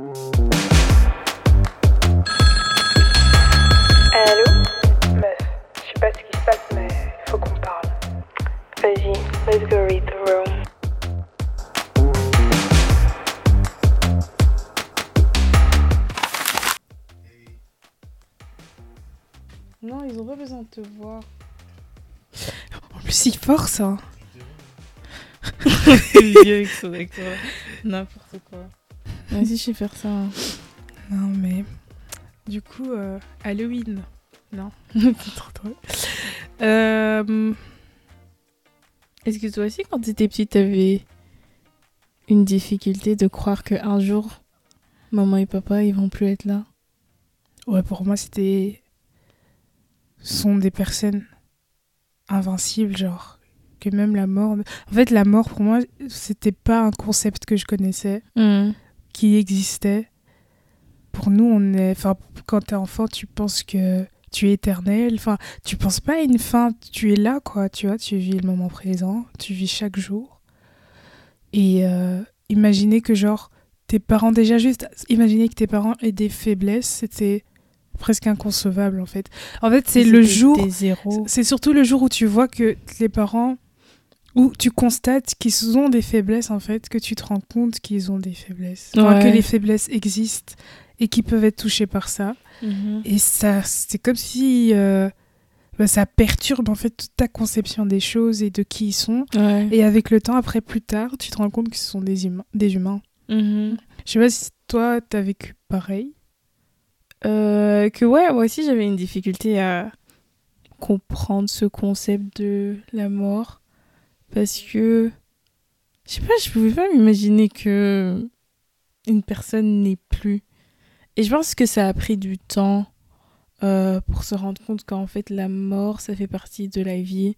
Allô Meuf, je sais pas ce qui se passe, mais faut qu'on parle. Vas-y, let's go read the room. Non, ils ont pas besoin de te voir. En plus, ils forcent, hein. vieux avec son accent. N'importe quoi. Vas-y, je vais faire ça. Non, mais. Du coup, euh, Halloween. Non, c'est trop drôle. Euh, Est-ce que toi aussi, quand t'étais petite, t'avais une difficulté de croire qu'un jour, maman et papa, ils vont plus être là? Ouais, pour moi, c'était. Ce sont des personnes invincibles, genre. Que même la mort. En fait, la mort, pour moi, c'était pas un concept que je connaissais, Hmm. Qui existait. Pour nous, on est. Enfin, quand t'es enfant, tu penses que tu es éternel. Enfin, tu penses pas à une fin. Tu es là, quoi. Tu vois, tu vis le moment présent. Tu vis chaque jour. Et euh, imaginer que, genre, tes parents, déjà juste, imaginer que tes parents aient des faiblesses, c'était presque inconcevable, en fait. En fait, c'est le jour. C'est surtout le jour où tu vois que les parents, où tu constates qu'ils ont des faiblesses en fait, que tu te rends compte qu'ils ont des faiblesses, Enfin, Ouais. que les faiblesses existent et qu'ils peuvent être touchés par ça. Mhm. Et ça, c'est comme si euh, bah, ça perturbe en fait toute ta conception des choses et de qui ils sont. Ouais. Et avec le temps, après plus tard, tu te rends compte que ce sont des humains. Des humains. Mhm. Je sais pas si toi t'as vécu pareil. Euh, que ouais, moi aussi j'avais une difficulté à comprendre ce concept de la mort parce que je sais pas, je pouvais pas m'imaginer que une personne n'est plus. Et je pense que ça a pris du temps euh, pour se rendre compte qu'en fait la mort ça fait partie de la vie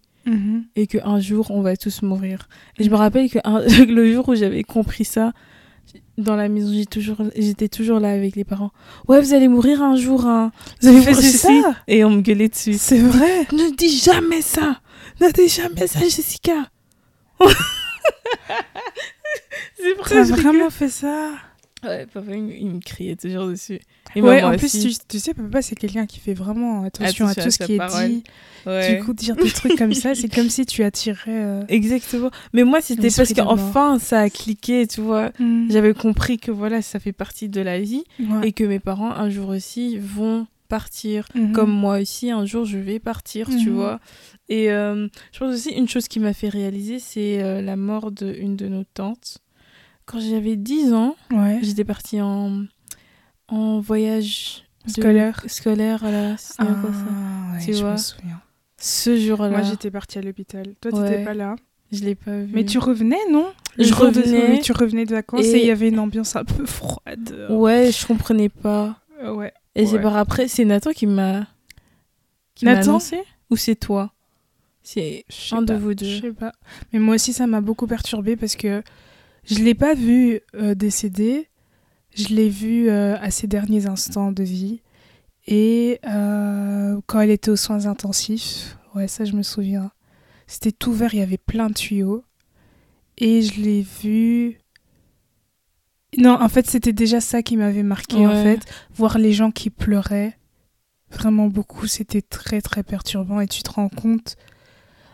et qu'un jour on va tous mourir. Et je me rappelle que un- le jour où j'avais compris ça, dans la maison, toujours, j'étais toujours là avec les parents. Ouais, vous allez mourir un jour, hein. Vous allez faisais si. ça? Et on me gueulait dessus. C'est vrai. Ne dis jamais ça Ne dis jamais ça, Jessica C'est ça T'as vraiment fait ça. Ouais, papa, il, me- il me criait toujours dessus. Et ouais, en plus, tu, tu sais, papa, c'est quelqu'un qui fait vraiment attention, Attention à à tout ce qui est dit. Ouais. Du coup, dire des trucs comme ça, c'est comme si tu attirais. euh, Exactement. Mais moi, c'était parce qu'enfin, ça a cliqué, tu vois. Mm. J'avais compris que voilà, ça fait partie de la vie Ouais. et que mes parents, un jour aussi, vont partir. Mhm. Comme moi aussi, un jour, je vais partir, tu Mhm. vois. Et euh, je pense aussi, une chose qui m'a fait réaliser, c'est euh, la mort d'une de nos tantes. Quand j'avais 10 ans, Ouais. j'étais partie en, en voyage de- Scolaire. scolaire à la... c'était Ah, quoi ça ouais, Tu je vois. me souviens. Ce jour-là, Moi, j'étais partie à l'hôpital. Toi, t'étais Ouais. pas là. je l'ai pas vu. Mais tu revenais, non Le Je de- revenais. tu revenais de vacances et Et- il y avait une ambiance un peu froide. Ouais, je comprenais pas. Euh, ouais. Et c'est par après, c'est Nathan qui m'a qui m'a Nathan annoncé Ou c'est toi? C'est un de vous deux. Je sais pas. Mais moi aussi, ça m'a beaucoup perturbée parce que je l'ai pas vu euh, décéder. Je l'ai vu euh, à ses derniers instants de vie. Et euh, quand elle était aux soins intensifs, ouais, ça, je me souviens. C'était tout vert, il y avait plein de tuyaux. Et je l'ai vu. Non, en fait, c'était déjà ça qui m'avait marqué, en fait. Voir les gens qui pleuraient vraiment beaucoup, c'était très, très perturbant. Et tu te rends compte.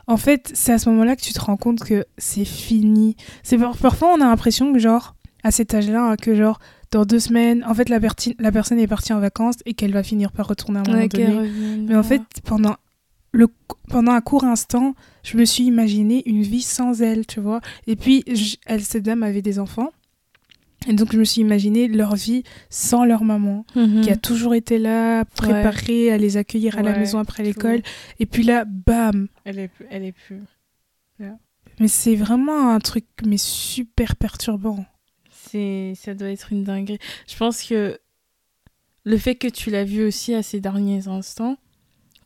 En fait, c'est à ce moment-là que tu te rends compte que c'est fini. C'est par- Parfois, on a l'impression que, genre, à cet âge-là, hein, que, genre, dans deux semaines, en fait, la, la personne est partie en vacances et qu'elle va finir par retourner à un moment Ouais, donné. Mais en fait, pendant, le, pendant un court instant, je me suis imaginé une vie sans elle, tu vois. Et puis, je- elle, cette dame avait des enfants. Et donc, je me suis imaginé leur vie sans leur maman, Mhm. qui a toujours été là, préparée à les accueillir à la maison après l'école. Et puis là, bam elle est plus, elle est plus. Mais c'est vraiment un truc, mais super perturbant. C'est ça doit être une dinguerie. Je pense que le fait que tu l'as vue aussi à ces derniers instants,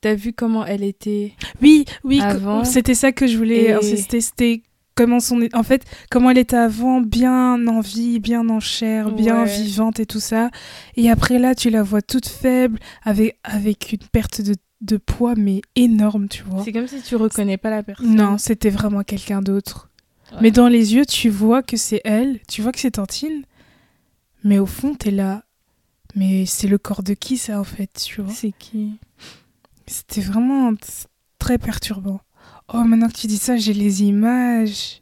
t'as vu comment elle était. Oui, oui, Avant. c'était ça que je voulais. Et- insister, C'était comment son, en fait, comment elle était avant, bien en vie, bien en chair, bien Ouais. vivante et tout ça. Et après là, tu la vois toute faible, avec avec une perte de, de poids mais énorme, tu vois. C'est comme si tu reconnais pas la personne. Non, c'était vraiment quelqu'un d'autre. Ouais. Mais dans les yeux, tu vois que c'est elle, tu vois que c'est Tantine, Mais au fond, t'es là. Mais c'est le corps de qui ça en fait, tu vois? C'est qui? C'était vraiment très perturbant. Oh, maintenant que tu dis ça, j'ai les images.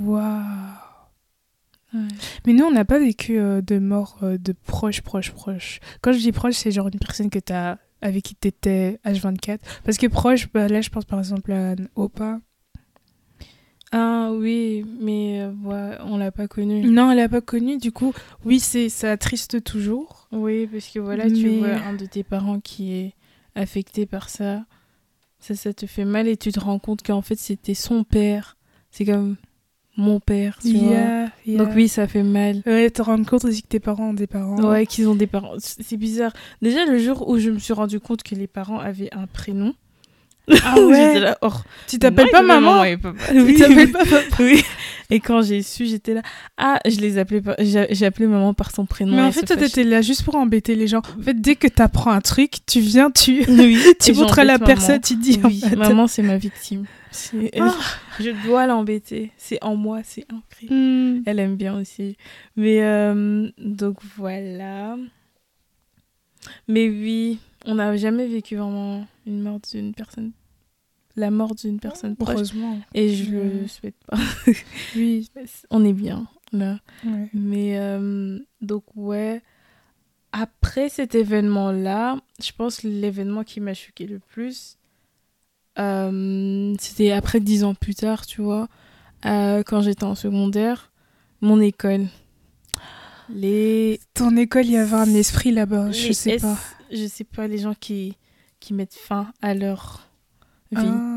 Waouh. Ouais. Mais nous, on n'a pas vécu euh, de mort euh, de proche, proche, proche. Quand je dis proche, c'est genre une personne que t'as, avec qui t'étais H24. Parce que proche, bah, là, je pense par exemple à Opa. Ah oui, mais euh, ouais, on l'a pas connu. Non, elle l'a pas connu, du coup, oui, c'est ça attriste toujours. Oui, parce que voilà, tu vois un de tes parents qui est affecté par ça. Ça, ça te fait mal et tu te rends compte qu'en fait, c'était son père. C'est comme mon père, tu vois. Yeah. Donc oui, ça fait mal. Ouais, te rendre compte aussi que tes parents ont des parents. Ouais, qu'ils ont des parents. C'est bizarre. Déjà, le jour où je me suis rendu compte que les parents avaient un prénom. Ah j'étais ouais. là, oh, Tu t'appelles pas maman et papa. Tu Oui, t'appelles pas papa oui. Et quand j'ai su, j'étais là. Ah, je les appelais pas. J'ai appelé maman par son prénom. Mais en fait, toi, t'étais là juste pour embêter les gens. En fait, dès que t'apprends un truc, tu viens, tu, Oui, tu montres à la personne, tu dis. Oui, en fait, maman, c'est ma victime. Ah. Je dois l'embêter. C'est en moi, c'est imprimé. hmm, Elle aime bien aussi. Mais euh, donc voilà. Mais oui, on n'a jamais vécu vraiment une mort d'une personne. La mort d'une personne proche. Heureusement. Et je le souhaite pas. Oui. On est bien là. ouais. Mais euh, donc ouais. Après cet événement-là, je pense que l'événement qui m'a choqué le plus, euh, c'était après dix ans plus tard, tu vois, euh, quand j'étais en secondaire, mon école. Les, Ton école, il y avait un esprit là-bas, je sais S- pas. Je sais pas, les gens qui, qui mettent fin à leur vie. Ah,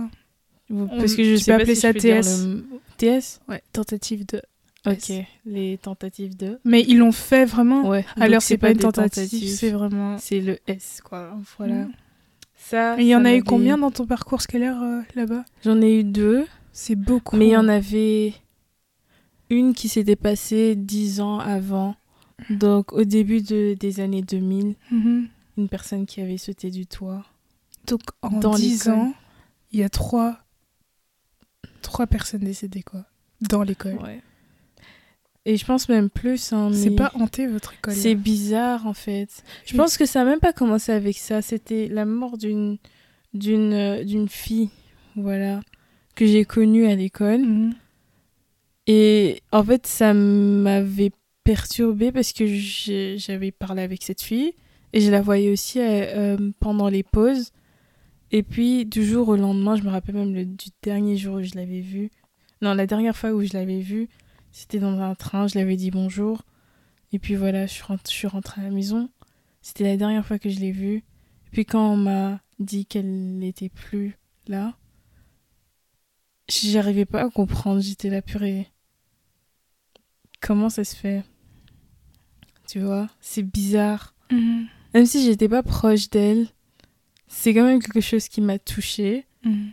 Parce que je tu sais peux pas appeler si ça TS. le- TS ouais, tentative de. Ok, les tentatives de. Mais ils l'ont fait vraiment. Ouais. Alors, c'est pas une des tentative, c'est vraiment. C'est le S, quoi. Voilà. Mm. Ça. Il y en a eu combien dans ton parcours scolaire euh, là-bas? J'en ai eu deux, C'est beaucoup. mais il y en avait une qui s'était passée dix ans avant. Donc, au début de, des années 2000, Mhm. une personne qui avait sauté du toit. Donc en Dans 10 l'école. ans, il y a trois, trois personnes décédées, quoi. Dans l'école. Ouais. Et je pense même plus. hein, C'est pas hanté votre école. C'est bizarre, en fait. Je Oui. pense que ça n'a même pas commencé avec ça. C'était la mort d'une d'une euh, d'une fille, voilà, que j'ai connue à l'école. Mhm. Et en fait, ça m'avait perturbée parce que j'avais parlé avec cette fille et je la voyais aussi euh, euh, pendant les pauses. Et puis, du jour au lendemain, je me rappelle même le, du dernier jour où je l'avais vue. Non, la dernière fois où je l'avais vue, c'était dans un train, je l'avais dit bonjour. Et puis voilà, je suis, rent- je suis rentrée à la maison. C'était la dernière fois que je l'ai vue. Et puis quand on m'a dit qu'elle n'était plus là, j'arrivais pas à comprendre. J'étais là, purée. Comment ça se fait? Tu vois, c'est bizarre. Mhm. Même si j'étais pas proche d'elle, c'est quand même quelque chose qui m'a touchée. Mhm.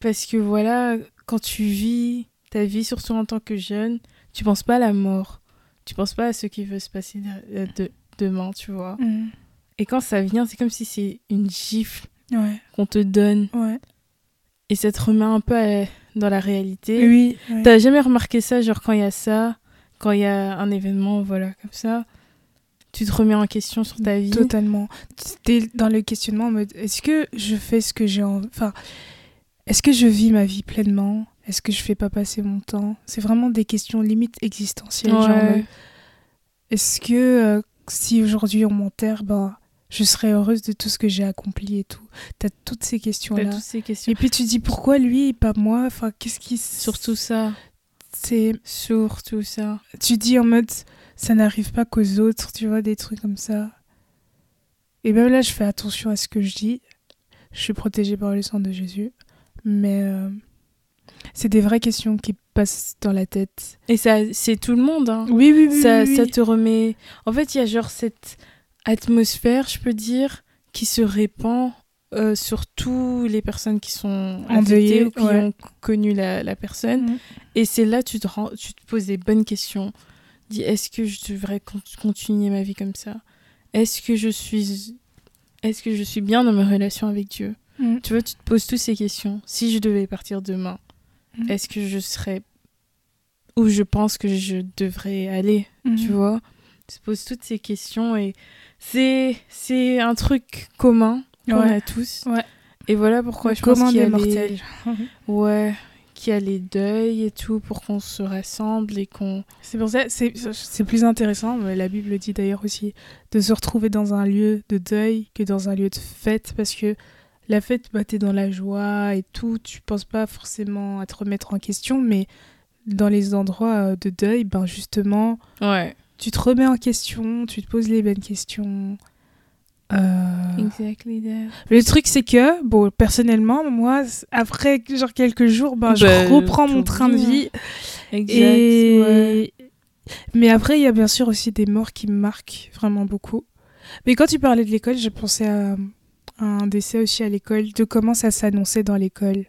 Parce que voilà, quand tu vis ta vie, surtout en tant que jeune, tu penses pas à la mort. Tu penses pas à ce qui veut se passer de- de- demain, tu vois. Mhm. Et quand ça vient, c'est comme si c'est une gifle Ouais, qu'on te donne. ouais. Et ça te remet un peu à- dans la réalité. Oui. ouais. T'as jamais remarqué ça, genre quand il y a ça, quand il y a un événement, voilà, comme ça, tu te remets en question sur ta vie. Totalement. T'es dans le questionnement en mode est-ce que je fais ce que j'ai envie. Enfin, est-ce que je vis ma vie pleinement? Est-ce que je fais pas passer mon temps? C'est vraiment des questions limite existentielles. Genre, en Ouais. mode, est-ce que euh, si aujourd'hui on m'enterre, ben, je serais heureuse de tout ce que j'ai accompli et tout? T'as toutes ces questions-là. toutes ces questions. Et puis tu dis pourquoi lui et pas moi? Enfin, qu'est-ce qui. Surtout ça. C'est. Surtout ça. Tu dis en mode ça n'arrive pas qu'aux autres, tu vois, des trucs comme ça. Et même là, je fais attention à ce que je dis. Je suis protégée par le sang de Jésus. Mais euh, c'est des vraies questions qui passent dans la tête. Et ça, c'est tout le monde, hein. Oui, oui, oui. ça, oui, ça oui. te remet. En fait, il y a genre cette atmosphère, je peux dire, qui se répand euh, sur tous les personnes qui sont Endeuillées, ou qui ouais. ont connu la, la personne. Mhm. Et c'est là tu te rends, tu te poses des bonnes questions. Dis est-ce que je devrais con- continuer ma vie comme ça? Est-ce que je suis est-ce que je suis bien dans ma relation avec Dieu? Mhm. Tu vois, tu te poses toutes ces questions. Si je devais partir demain, Mhm. est-ce que je serais où je pense que je devrais aller, tu Mhm. vois? Tu te poses toutes ces questions et c'est c'est un truc commun qu'on Ouais. a tous. Ouais. Et voilà pourquoi je pense qu'il y a mortels. Ouais, qu'il y a les deuils et tout pour qu'on se rassemble et qu'on C'est pour ça, c'est c'est plus intéressant, mais la Bible dit d'ailleurs aussi, de se retrouver dans un lieu de deuil que dans un lieu de fête, parce que la fête, bah, t'es dans la joie et tout, tu penses pas forcément à te remettre en question, mais dans les endroits euh, de deuil, ben justement, Ouais. tu te remets en question, tu te poses les bonnes questions. Euh, Exactly that. Le truc, c'est que, bon, personnellement, moi, après genre quelques jours, ben, je Bah, reprends mon train de vie. Exact. Et... ouais. Mais après, il y a bien sûr aussi des morts qui me marquent vraiment beaucoup. Mais quand tu parlais de l'école, je pensais à, un décès aussi à l'école, de comment ça s'annonçait dans l'école.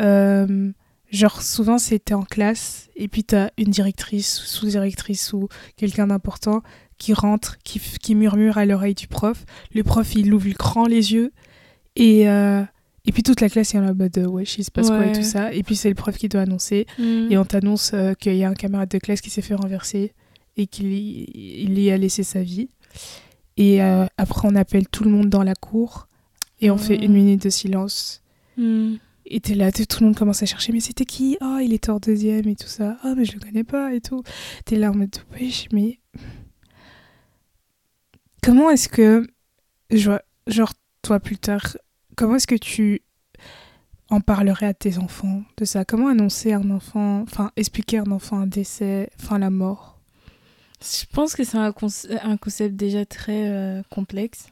Euh, genre, souvent, c'était en classe, et puis t'as une directrice, ou sous-directrice, ou quelqu'un d'important qui rentre, qui, qui murmure à l'oreille du prof. Le prof, il ouvre grand les yeux, et, euh, et puis toute la classe est en mode, euh, ouais, il se passe quoi et tout ça. Et puis c'est le prof qui doit annoncer. Mm. Et on t'annonce euh, qu'il y a un camarade de classe qui s'est fait renverser et qu'il il y a laissé sa vie. Et euh, après, on appelle tout le monde dans la cour et on fait Oh. une minute de silence. Mm. Et t'es là, tout le monde commence à chercher, mais c'était qui? Oh, il était en deuxième et tout ça. Ah, mais je le connais pas et tout. T'es là en mode, wesh, mais. Comment est-ce que. Genre, toi plus tard, comment est-ce que tu en parlerais à tes enfants de ça? Comment annoncer un enfant, enfin, expliquer à un enfant un décès, enfin, la mort? Je pense que c'est un, conce- un concept déjà très euh, complexe.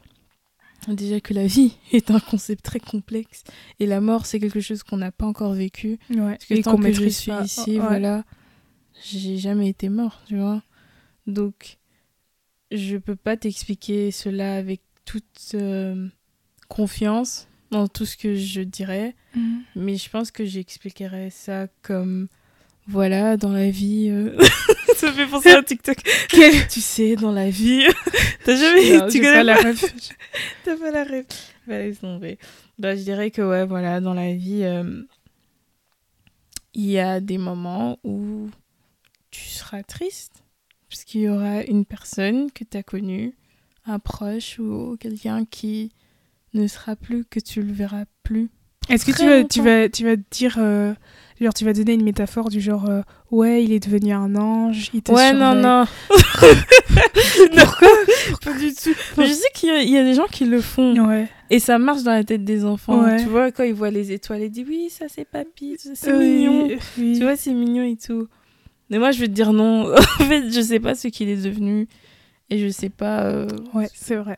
Déjà que la vie est un concept très complexe et la mort c'est quelque chose qu'on n'a pas encore vécu. Ouais. Parce que tant que je suis ici, voilà, j'ai jamais été mort, tu vois. Donc, je peux pas t'expliquer cela avec toute euh, confiance dans tout ce que je dirais, Mhm. mais je pense que j'expliquerais ça comme, voilà, dans la vie... euh, ça fait penser à TikTok. tu sais, dans la vie... T'as jamais... Non, tu connais pas la ref. T'as pas la rêve. Bah, laisse tomber. Bah, je dirais que, ouais, voilà, dans la vie, euh, il y a des moments où tu seras triste. Parce qu'il y aura une personne que tu as connue, un proche ou quelqu'un qui ne sera plus, que tu le verras plus. Est-ce que tu vas, tu, vas, tu vas dire, euh, genre, tu vas donner une métaphore du genre, euh, ouais, il est devenu un ange, il te Ouais, non, surveille. non. Pourquoi Pas du tout. Mais je sais qu'il y, a- il y a des gens qui le font. Ouais. Et ça marche dans la tête des enfants. Ouais. Tu vois, quand ils voient les étoiles, ils disent oui, ça c'est papy, c'est mignon. oui. Tu vois, c'est mignon et tout. Mais moi, je vais te dire non. en fait, je sais pas ce qu'il est devenu. Et je sais pas. euh, Ouais, c'est vrai.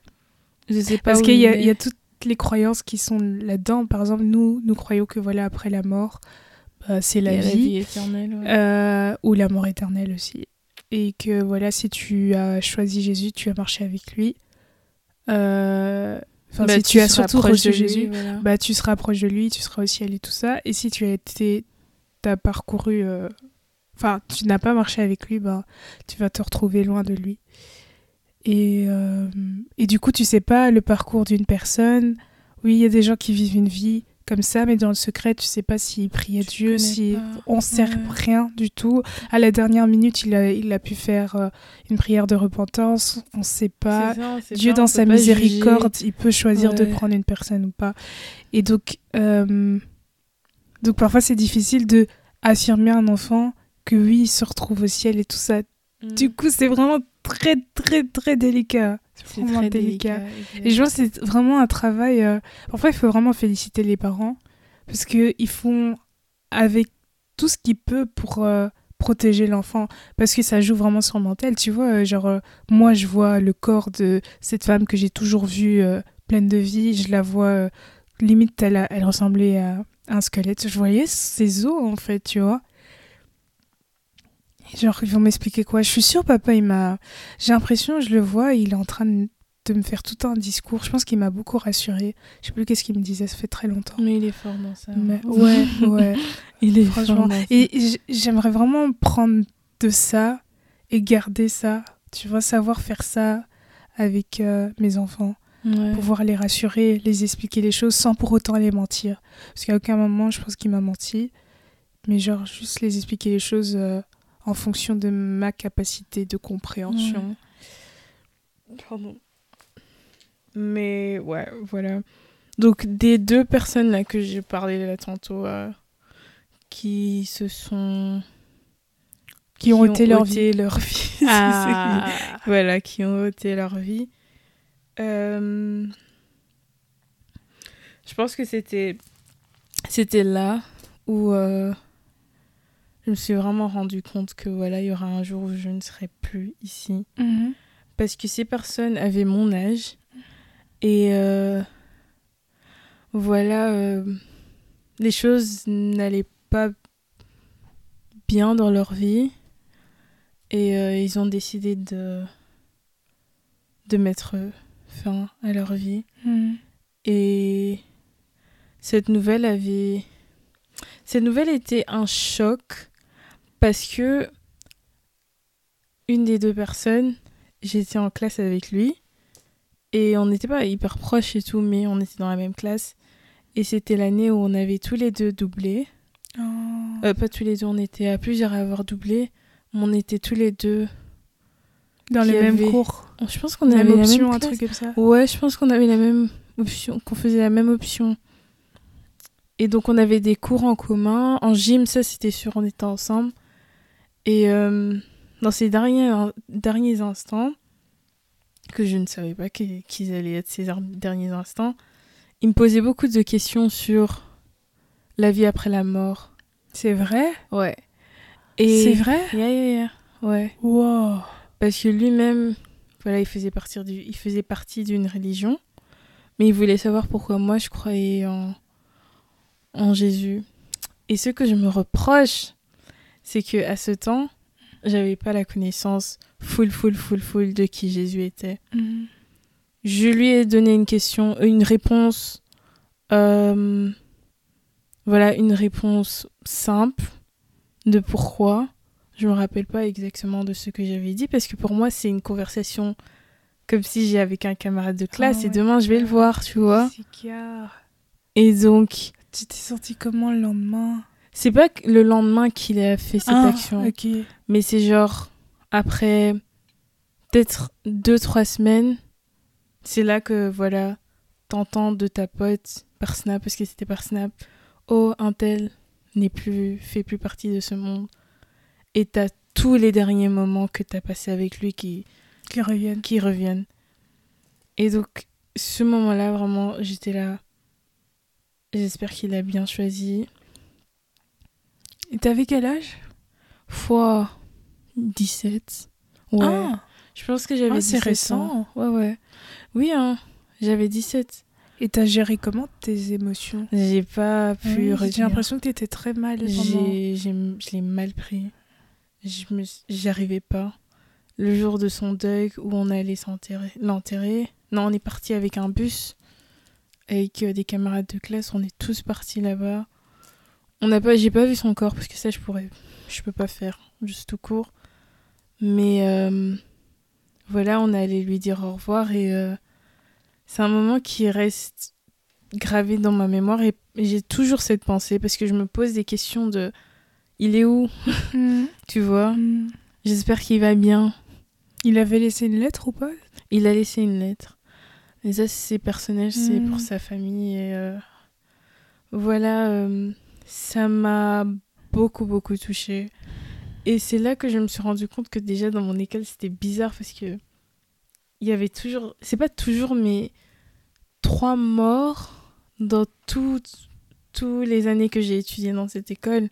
Je sais pas. Parce qu'il y, y a toutes les croyances qui sont là-dedans. Par exemple, nous, nous croyons que voilà, après la mort, bah, c'est la Il y a vie, éternelle. ouais. euh, ou la mort éternelle aussi. Et que voilà, si tu as choisi Jésus, tu as marché avec lui. Euh, Enfin, Bah, si tu, as surtout reçu de lui, Jésus, voilà. bah, tu seras proche de lui, tu seras aussi allé tout ça. Et si tu as été, t'as parcouru, euh, enfin, tu n'as pas marché avec lui, bah, tu vas te retrouver loin de lui. Et, euh, et du coup, tu sais pas le parcours d'une personne. Oui, il y a des gens qui vivent une vie comme ça, mais dans le secret, tu sais pas s'ils prient à Tu Dieu, si pas. on sert Ouais. rien du tout. À la dernière minute, il a, il a pu faire euh, une prière de repentance. On sait pas. Ça, Dieu, pas, dans sa miséricorde, il peut choisir de prendre une personne ou pas. Et donc, euh, donc parfois, c'est difficile de affirmer un enfant que oui, il se retrouve au ciel et tout ça. juger. Du coup, c'est vraiment très, très, très délicat. c'est vraiment très délicat. délicat. Et je vois, c'est vraiment un travail. euh, Parfois, il faut vraiment féliciter les parents parce qu'ils font avec tout ce qu'ils peuvent pour euh, protéger l'enfant. Parce que ça joue vraiment sur le mental. Tu vois, euh, genre, euh, moi, je vois le corps de cette femme que j'ai toujours vue pleine de vie. Je la vois, limite, elle, a- elle ressemblait à un squelette. Je voyais ses os, en fait, tu vois. Et genre, ils vont m'expliquer quoi Je suis sûre, papa, il m'a. J'ai l'impression, je le vois, il est en train de de me faire tout un discours. Je pense qu'il m'a beaucoup rassurée. Je sais plus qu'est-ce qu'il me disait, ça fait très longtemps. Mais il est fort dans ça. Mais ouais, ouais, il est franchement. fort dans ça. Et j'aimerais vraiment prendre de ça et garder ça. Tu vois, savoir faire ça avec euh, mes enfants. Ouais. Pouvoir les rassurer, les expliquer les choses sans pour autant les mentir. Parce qu'à aucun moment, je pense qu'il m'a menti. mais genre juste les expliquer les choses euh, en fonction de ma capacité de compréhension. Pardon. Mais ouais, voilà. Donc des deux personnes là que j'ai parlé là tantôt, euh, qui se sont Qui ont ôté leur ôté leur vie. Ah. voilà, qui ont ôté leur vie. Euh, Je pense que c'était c'était là où euh, je me suis vraiment rendu compte que voilà, il y aura un jour où je ne serai plus ici Mhm. parce que ces personnes avaient mon âge et euh, voilà euh, les choses n'allaient pas bien dans leur vie et euh, ils ont décidé de de mettre fin à leur vie Mhm. et cette nouvelle avait cette nouvelle était un choc parce que une des deux personnes j'étais en classe avec lui et on n'était pas hyper proches et tout mais on était dans la même classe et c'était l'année où on avait tous les deux doublé Oh. Euh, pas tous les deux on était à plusieurs à avoir doublé mais on était tous les deux Dans les mêmes avait- cours. je pense qu'on Même avait la option, même un classe. truc comme ça. Ouais, je pense qu'on avait la même option, qu'on faisait la même option. Et donc on avait des cours en commun. En gym, ça c'était sûr, on était ensemble. Et euh, dans ces derniers, derniers instants, que je ne savais pas qu'ils allaient être ces derniers instants, il me posait beaucoup de questions sur la vie après la mort. C'est vrai? Ouais. Et C'est vrai? Yeah, yeah, yeah. Ouais. Wow. Parce que lui-même, voilà, il faisait, partie du, il faisait partie d'une religion, mais il voulait savoir pourquoi moi je croyais en, en Jésus. Et ce que je me reproche, c'est que à ce temps, j'avais pas la connaissance full, full, full, full de qui Jésus était. Mhm. Je lui ai donné une question, une réponse, euh, voilà, une réponse simple de pourquoi. Je me rappelle pas exactement de ce que j'avais dit parce que pour moi c'est une conversation comme si j'étais avec un camarade de classe Oh et demain je vais le voir, tu vois. Et donc Tu t'es senti comment le lendemain? C'est pas le lendemain qu'il a fait cette Ah, action, mais c'est genre après peut-être deux trois semaines, c'est là que voilà t'entends de ta pote par Snap parce que c'était par Snap, oh un tel n'est plus fait plus partie de ce monde et t'as tous les derniers moments que t'as passé avec lui qui Qui reviennent. qui reviennent. Et donc, ce moment-là, vraiment, j'étais là. J'espère qu'il a bien choisi. Et t'avais quel âge? Fois 17. Ouais. Ah, je pense que j'avais Ah, c'est 17 récent. ans. Ouais, ouais. Oui, hein. J'avais 17. Et t'as géré comment tes émotions? J'ai pas pu Oui, J'ai l'impression que t'étais très mal. J'ai, j'ai, je l'ai mal pris. Je me, j'y arrivais pas. Le jour de son deuil où on allait l'enterrer. Non, on est parti avec un bus avec euh, des camarades de classe. On est tous partis là-bas. On n'a pas, j'ai pas vu son corps parce que ça, je pourrais, je peux pas faire juste tout court. Mais euh, voilà, on est allé lui dire au revoir et euh, c'est un moment qui reste gravé dans ma mémoire et j'ai toujours cette pensée parce que je me pose des questions de il est où? Mhm. tu vois? Mhm. j'espère qu'il va bien Il avait laissé une lettre ou pas? Il a laissé une lettre et ça c'est personnel c'est Mm. pour sa famille et euh, voilà ça m'a beaucoup beaucoup touchée et c'est là que je me suis rendu compte que déjà dans mon école c'était bizarre parce que il y avait toujours c'est pas toujours mais trois morts dans toutes tous les années que j'ai étudié dans cette école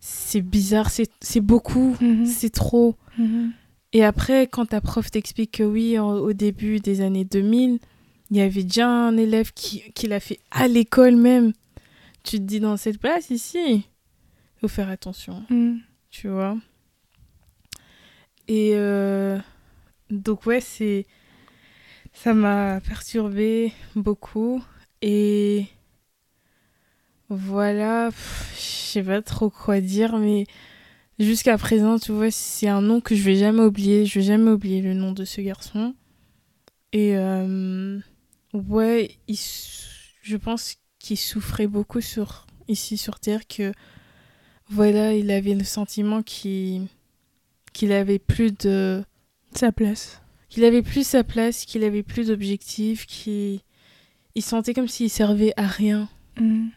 c'est bizarre c'est c'est beaucoup Mhm. c'est trop Mhm. et après, quand ta prof t'explique que oui, en- au début des années 2000, il y avait déjà un élève qui, qui l'a fait à l'école même, tu te dis dans cette place ici, il faut faire attention, Mhm. tu vois. Et euh, donc ouais, c'est ça m'a perturbé beaucoup et voilà, je sais pas trop quoi dire, mais jusqu'à présent, tu vois, c'est un nom que je vais jamais oublier. Je vais jamais oublier le nom de ce garçon. Et euh, ouais, il je pense qu'il souffrait beaucoup sur ici sur Terre que voilà, il avait le sentiment qu'il qu'il avait plus de Sa place. qu'il avait plus sa place, qu'il avait plus d'objectifs, qu'il il sentait comme s'il servait à rien. Mm.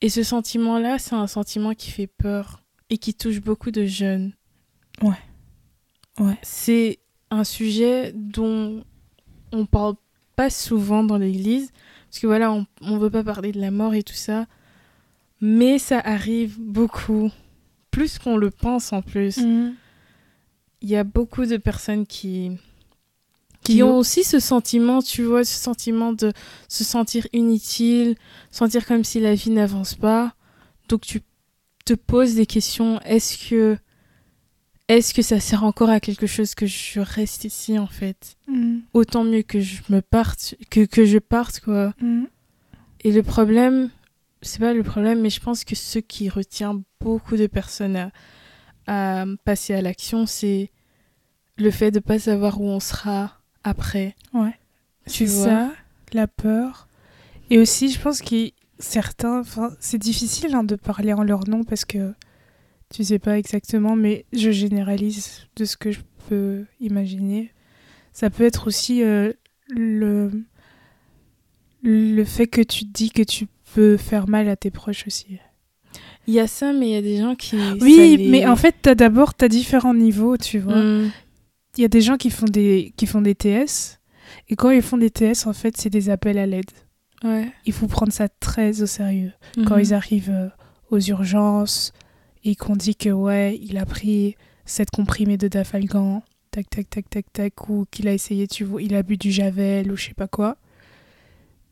Et ce sentiment-là, c'est un sentiment qui fait peur et qui touche beaucoup de jeunes. Ouais. Ouais. C'est un sujet dont on parle pas souvent dans l'église parce que voilà, on on veut pas parler de la mort et tout ça, mais ça arrive beaucoup, plus qu'on le pense en plus. Mm. Il y a beaucoup de personnes qui qui Qui ont aussi ce sentiment, tu vois, ce sentiment de se sentir inutile, sentir comme si la vie n'avance pas. Donc tu te poses des questions, est-ce que est-ce que ça sert encore à quelque chose que je reste ici en fait? Mm. Autant mieux que je me parte que que je parte quoi. Mm. Et le problème, c'est pas le problème, mais je pense que ce qui retient beaucoup de personnes à, à passer à l'action, c'est le fait de pas savoir où on sera après. Ouais. Tu C'est vois? ça, la peur. Et aussi, je pense que certains, c'est difficile hein, de parler en leur nom parce que tu sais pas exactement, mais je généralise de ce que je peux imaginer. Ça peut être aussi euh, le le fait que tu te dis que tu peux faire mal à tes proches aussi. Il y a ça, mais il y a des gens qui. Oui, les- mais en fait, t'as d'abord t'as différents niveaux, tu vois. Mm. Il y a des gens qui font des qui font des TS et quand ils font des TS, en fait, c'est des appels à l'aide. Ouais. il faut prendre ça très au sérieux. Quand Mhm. ils arrivent euh, aux urgences et qu'on dit que ouais, il a pris cette comprimée de Dafalgan, tac tac tac tac tac, ou qu'il a essayé, tu vois, il a bu du Javel ou je sais pas quoi,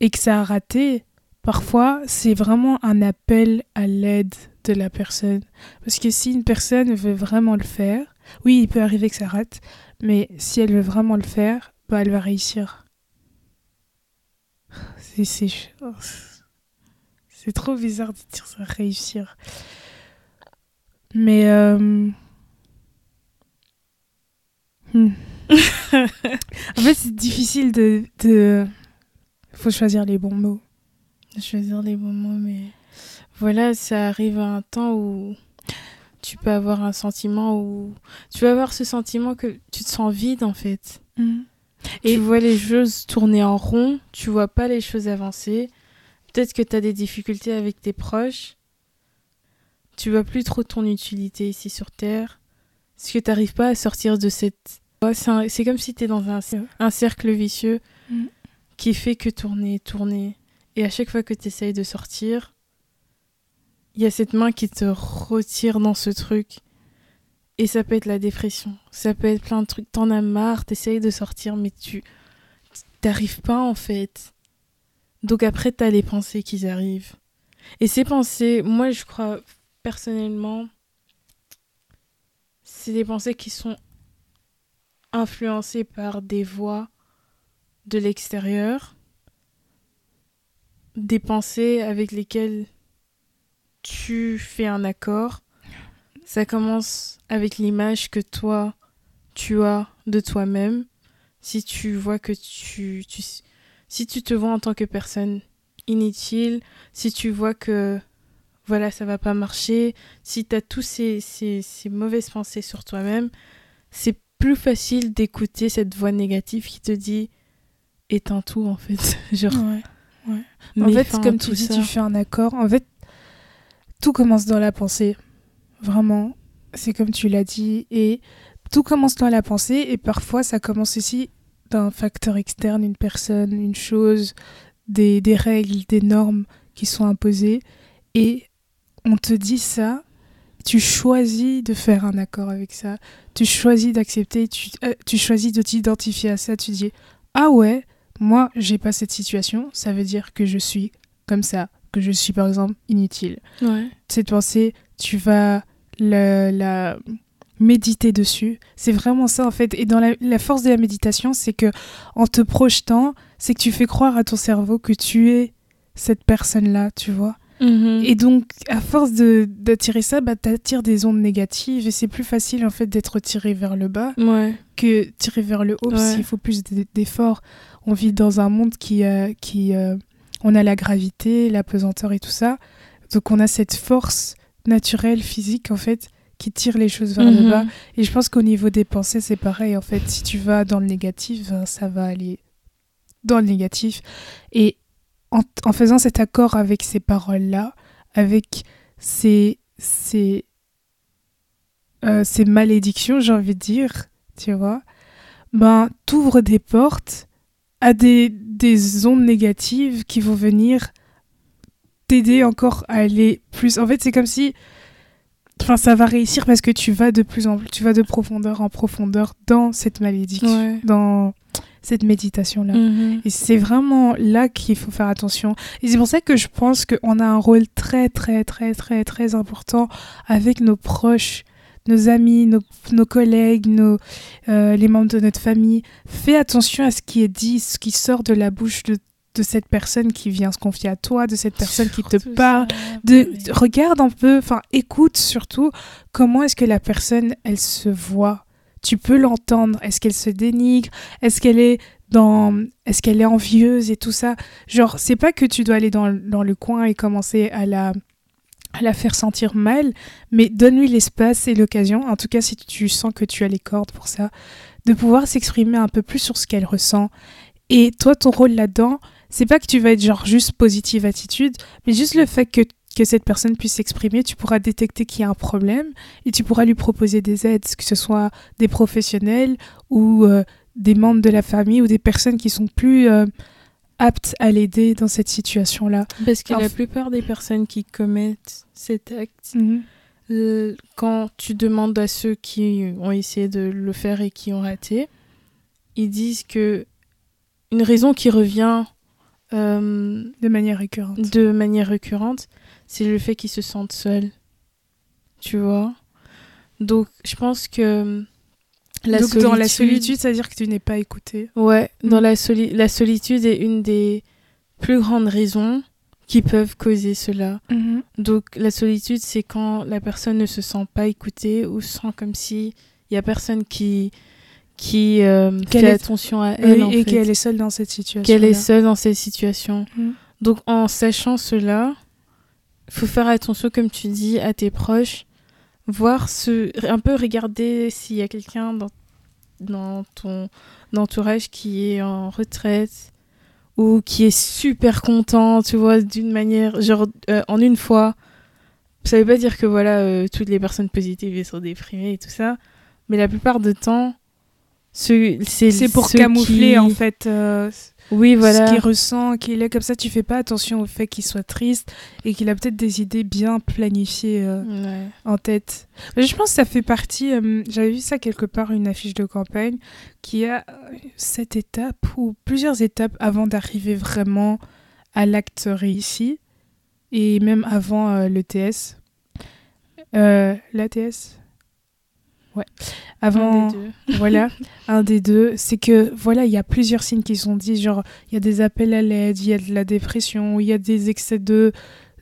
et que ça a raté, parfois c'est vraiment un appel à l'aide de la personne. Parce que si une personne veut vraiment le faire, oui, il peut arriver que ça rate, mais si elle veut vraiment le faire, bah elle va réussir. C'est c'est oh, c'est trop bizarre de dire ça réussir. Mais euh, hmm. en fait, c'est difficile de de faut choisir les bons mots. Choisir les bons mots, mais voilà, ça arrive à un temps où tu peux avoir un sentiment où tu vas avoir ce sentiment que tu te sens vide en fait. Et- tu vois les choses tourner en rond, tu vois pas les choses avancer. Peut-être que tu as des difficultés avec tes proches. Tu vois plus trop ton utilité ici sur Terre. Parce que tu n'arrives pas à sortir de cette... C'est comme si tu es dans un, un cercle vicieux Mm. qui fait que tourner, tourner. Et à chaque fois que tu essayes de sortir, il y a cette main qui te retire dans ce truc. Et ça peut être la dépression, ça peut être plein de trucs. T'en as marre, t'essayes de sortir, mais tu t'arrives pas en fait. Donc après, t'as les pensées qui arrivent. Et ces pensées, moi je crois personnellement, c'est des pensées qui sont influencées par des voix de l'extérieur, des pensées avec lesquelles tu fais un accord. Ça commence avec l'image que toi, tu as de toi-même. Si tu vois que tu. Si tu te vois en tant que personne inutile, si tu vois que voilà, ça va pas marcher, si tu as tous ces, ces, ces mauvaises pensées sur toi-même, c'est plus facile d'écouter cette voix négative qui te dit éteins tout en fait. Genre, Ouais. En fait, fin comme tu dis, ça. tu fais un accord. En fait, tout commence dans la pensée. Vraiment, c'est comme tu l'as dit. Et tout commence dans la pensée. Et parfois, ça commence aussi d'un facteur externe, une personne, une chose, des, des règles, des normes qui sont imposées. Et on te dit ça. Tu choisis de faire un accord avec ça. Tu choisis d'accepter. Tu, euh, tu choisis de t'identifier à ça. Tu dis Ah ouais, moi, j'ai pas cette situation, ça veut dire que je suis comme ça, que je suis par exemple inutile. Ouais. Cette pensée, tu vas la, la méditer dessus. C'est vraiment ça en fait. Et dans la, la force de la méditation, c'est que en te projetant, c'est que tu fais croire à ton cerveau que tu es cette personne-là, tu vois. Mhm. Et donc, à force d'attirer ça, bah, t'attires des ondes négatives et c'est plus facile en fait d'être tiré vers le bas Ouais. que tirer vers le haut, parce Ouais. faut plus d'efforts. On vit dans un monde qui, euh, qui euh, on a la gravité, la pesanteur et tout ça, donc on a cette force naturel, physique, en fait, qui tire les choses vers le Mhm. bas. Et je pense qu'au niveau des pensées, c'est pareil. En fait, si tu vas dans le négatif, ben, ça va aller dans le négatif. Et en, en faisant cet accord avec ces paroles-là, avec ces, ces, euh, ces malédictions, j'ai envie de dire, tu vois, ben, t'ouvres des portes à des, des ondes négatives qui vont venir t'aider encore à aller plus. En fait, c'est comme si. Enfin, ça va réussir parce que tu vas de plus en plus, tu vas de profondeur en profondeur dans cette malédiction, Ouais. dans cette méditation-là. Mhm. Et c'est vraiment là qu'il faut faire attention. Et c'est pour ça que je pense qu'on a un rôle très, très, très, très, très important avec nos proches, nos amis, nos, nos collègues, nos, euh, les membres de notre famille. Fais attention à ce qui est dit, ce qui sort de la bouche de, de cette personne qui vient se confier à toi, de cette personne qui te parle. De, regarde un peu, enfin écoute surtout comment est-ce que la personne elle se voit. Tu peux l'entendre. Est-ce qu'elle se dénigre? Est-ce qu'elle est dans Est-ce qu'elle est envieuse et tout ça? Genre c'est pas que tu dois aller dans, dans le coin et commencer à la à la faire sentir mal, mais donne-lui l'espace et l'occasion, en tout cas si tu sens que tu as les cordes pour ça, de pouvoir s'exprimer un peu plus sur ce qu'elle ressent. Et toi, ton rôle là-dedans, c'est pas que tu vas être genre juste positive attitude, mais juste le fait que, que cette personne puisse s'exprimer, tu pourras détecter qu'il y a un problème et tu pourras lui proposer des aides, que ce soit des professionnels ou euh, des membres de la famille ou des personnes qui sont plus euh, aptes à l'aider dans cette situation-là. Parce que la plupart des personnes qui commettent cet acte, euh, quand tu demandes à ceux qui ont essayé de le faire et qui ont raté, ils disent que une raison qui revient euh, De manière récurrente. de manière récurrente, c'est le fait qu'ils se sentent seuls. Tu vois? Donc, je pense que la Donc solitude... dans la solitude, c'est-à-dire que tu n'es pas écouté. Ouais, dans Mm. la, soli- la solitude est une des plus grandes raisons qui peuvent causer cela. Donc la solitude, c'est quand la personne ne se sent pas écoutée ou sent comme si il y a personne qui qui euh, fait est- attention à elle Oui, en et qu'elle est seule dans cette situation. Qu'elle est seule dans cette situation. Mm. Donc en sachant cela, faut faire attention comme tu dis à tes proches, voir ce un peu regarder s'il y a quelqu'un dans dans ton entourage qui est en retraite ou qui est super content, tu vois, d'une manière, genre euh, en une fois. Ça veut pas dire que voilà, euh, toutes les personnes positives sont déprimées et tout ça, mais la plupart du temps, ce- c'est C'est pour camoufler qui- en fait euh, Oui, voilà. ce qu'il ressent, qu'il est comme ça. Tu fais pas attention au fait qu'il soit triste et qu'il a peut-être des idées bien planifiées euh, Ouais. en tête. Mais je pense que ça fait partie. euh, J'avais vu ça quelque part, une affiche de campagne qui a euh, cette étape ou plusieurs étapes avant d'arriver vraiment à l'acte réussi et même avant euh, l'ETS. Euh, L'ATS Ouais. Avant Un des deux. voilà, un des deux, c'est que voilà, il y a plusieurs signes qui sont dits, genre il y a des appels à l'aide, il y a de la dépression, il y a des excès de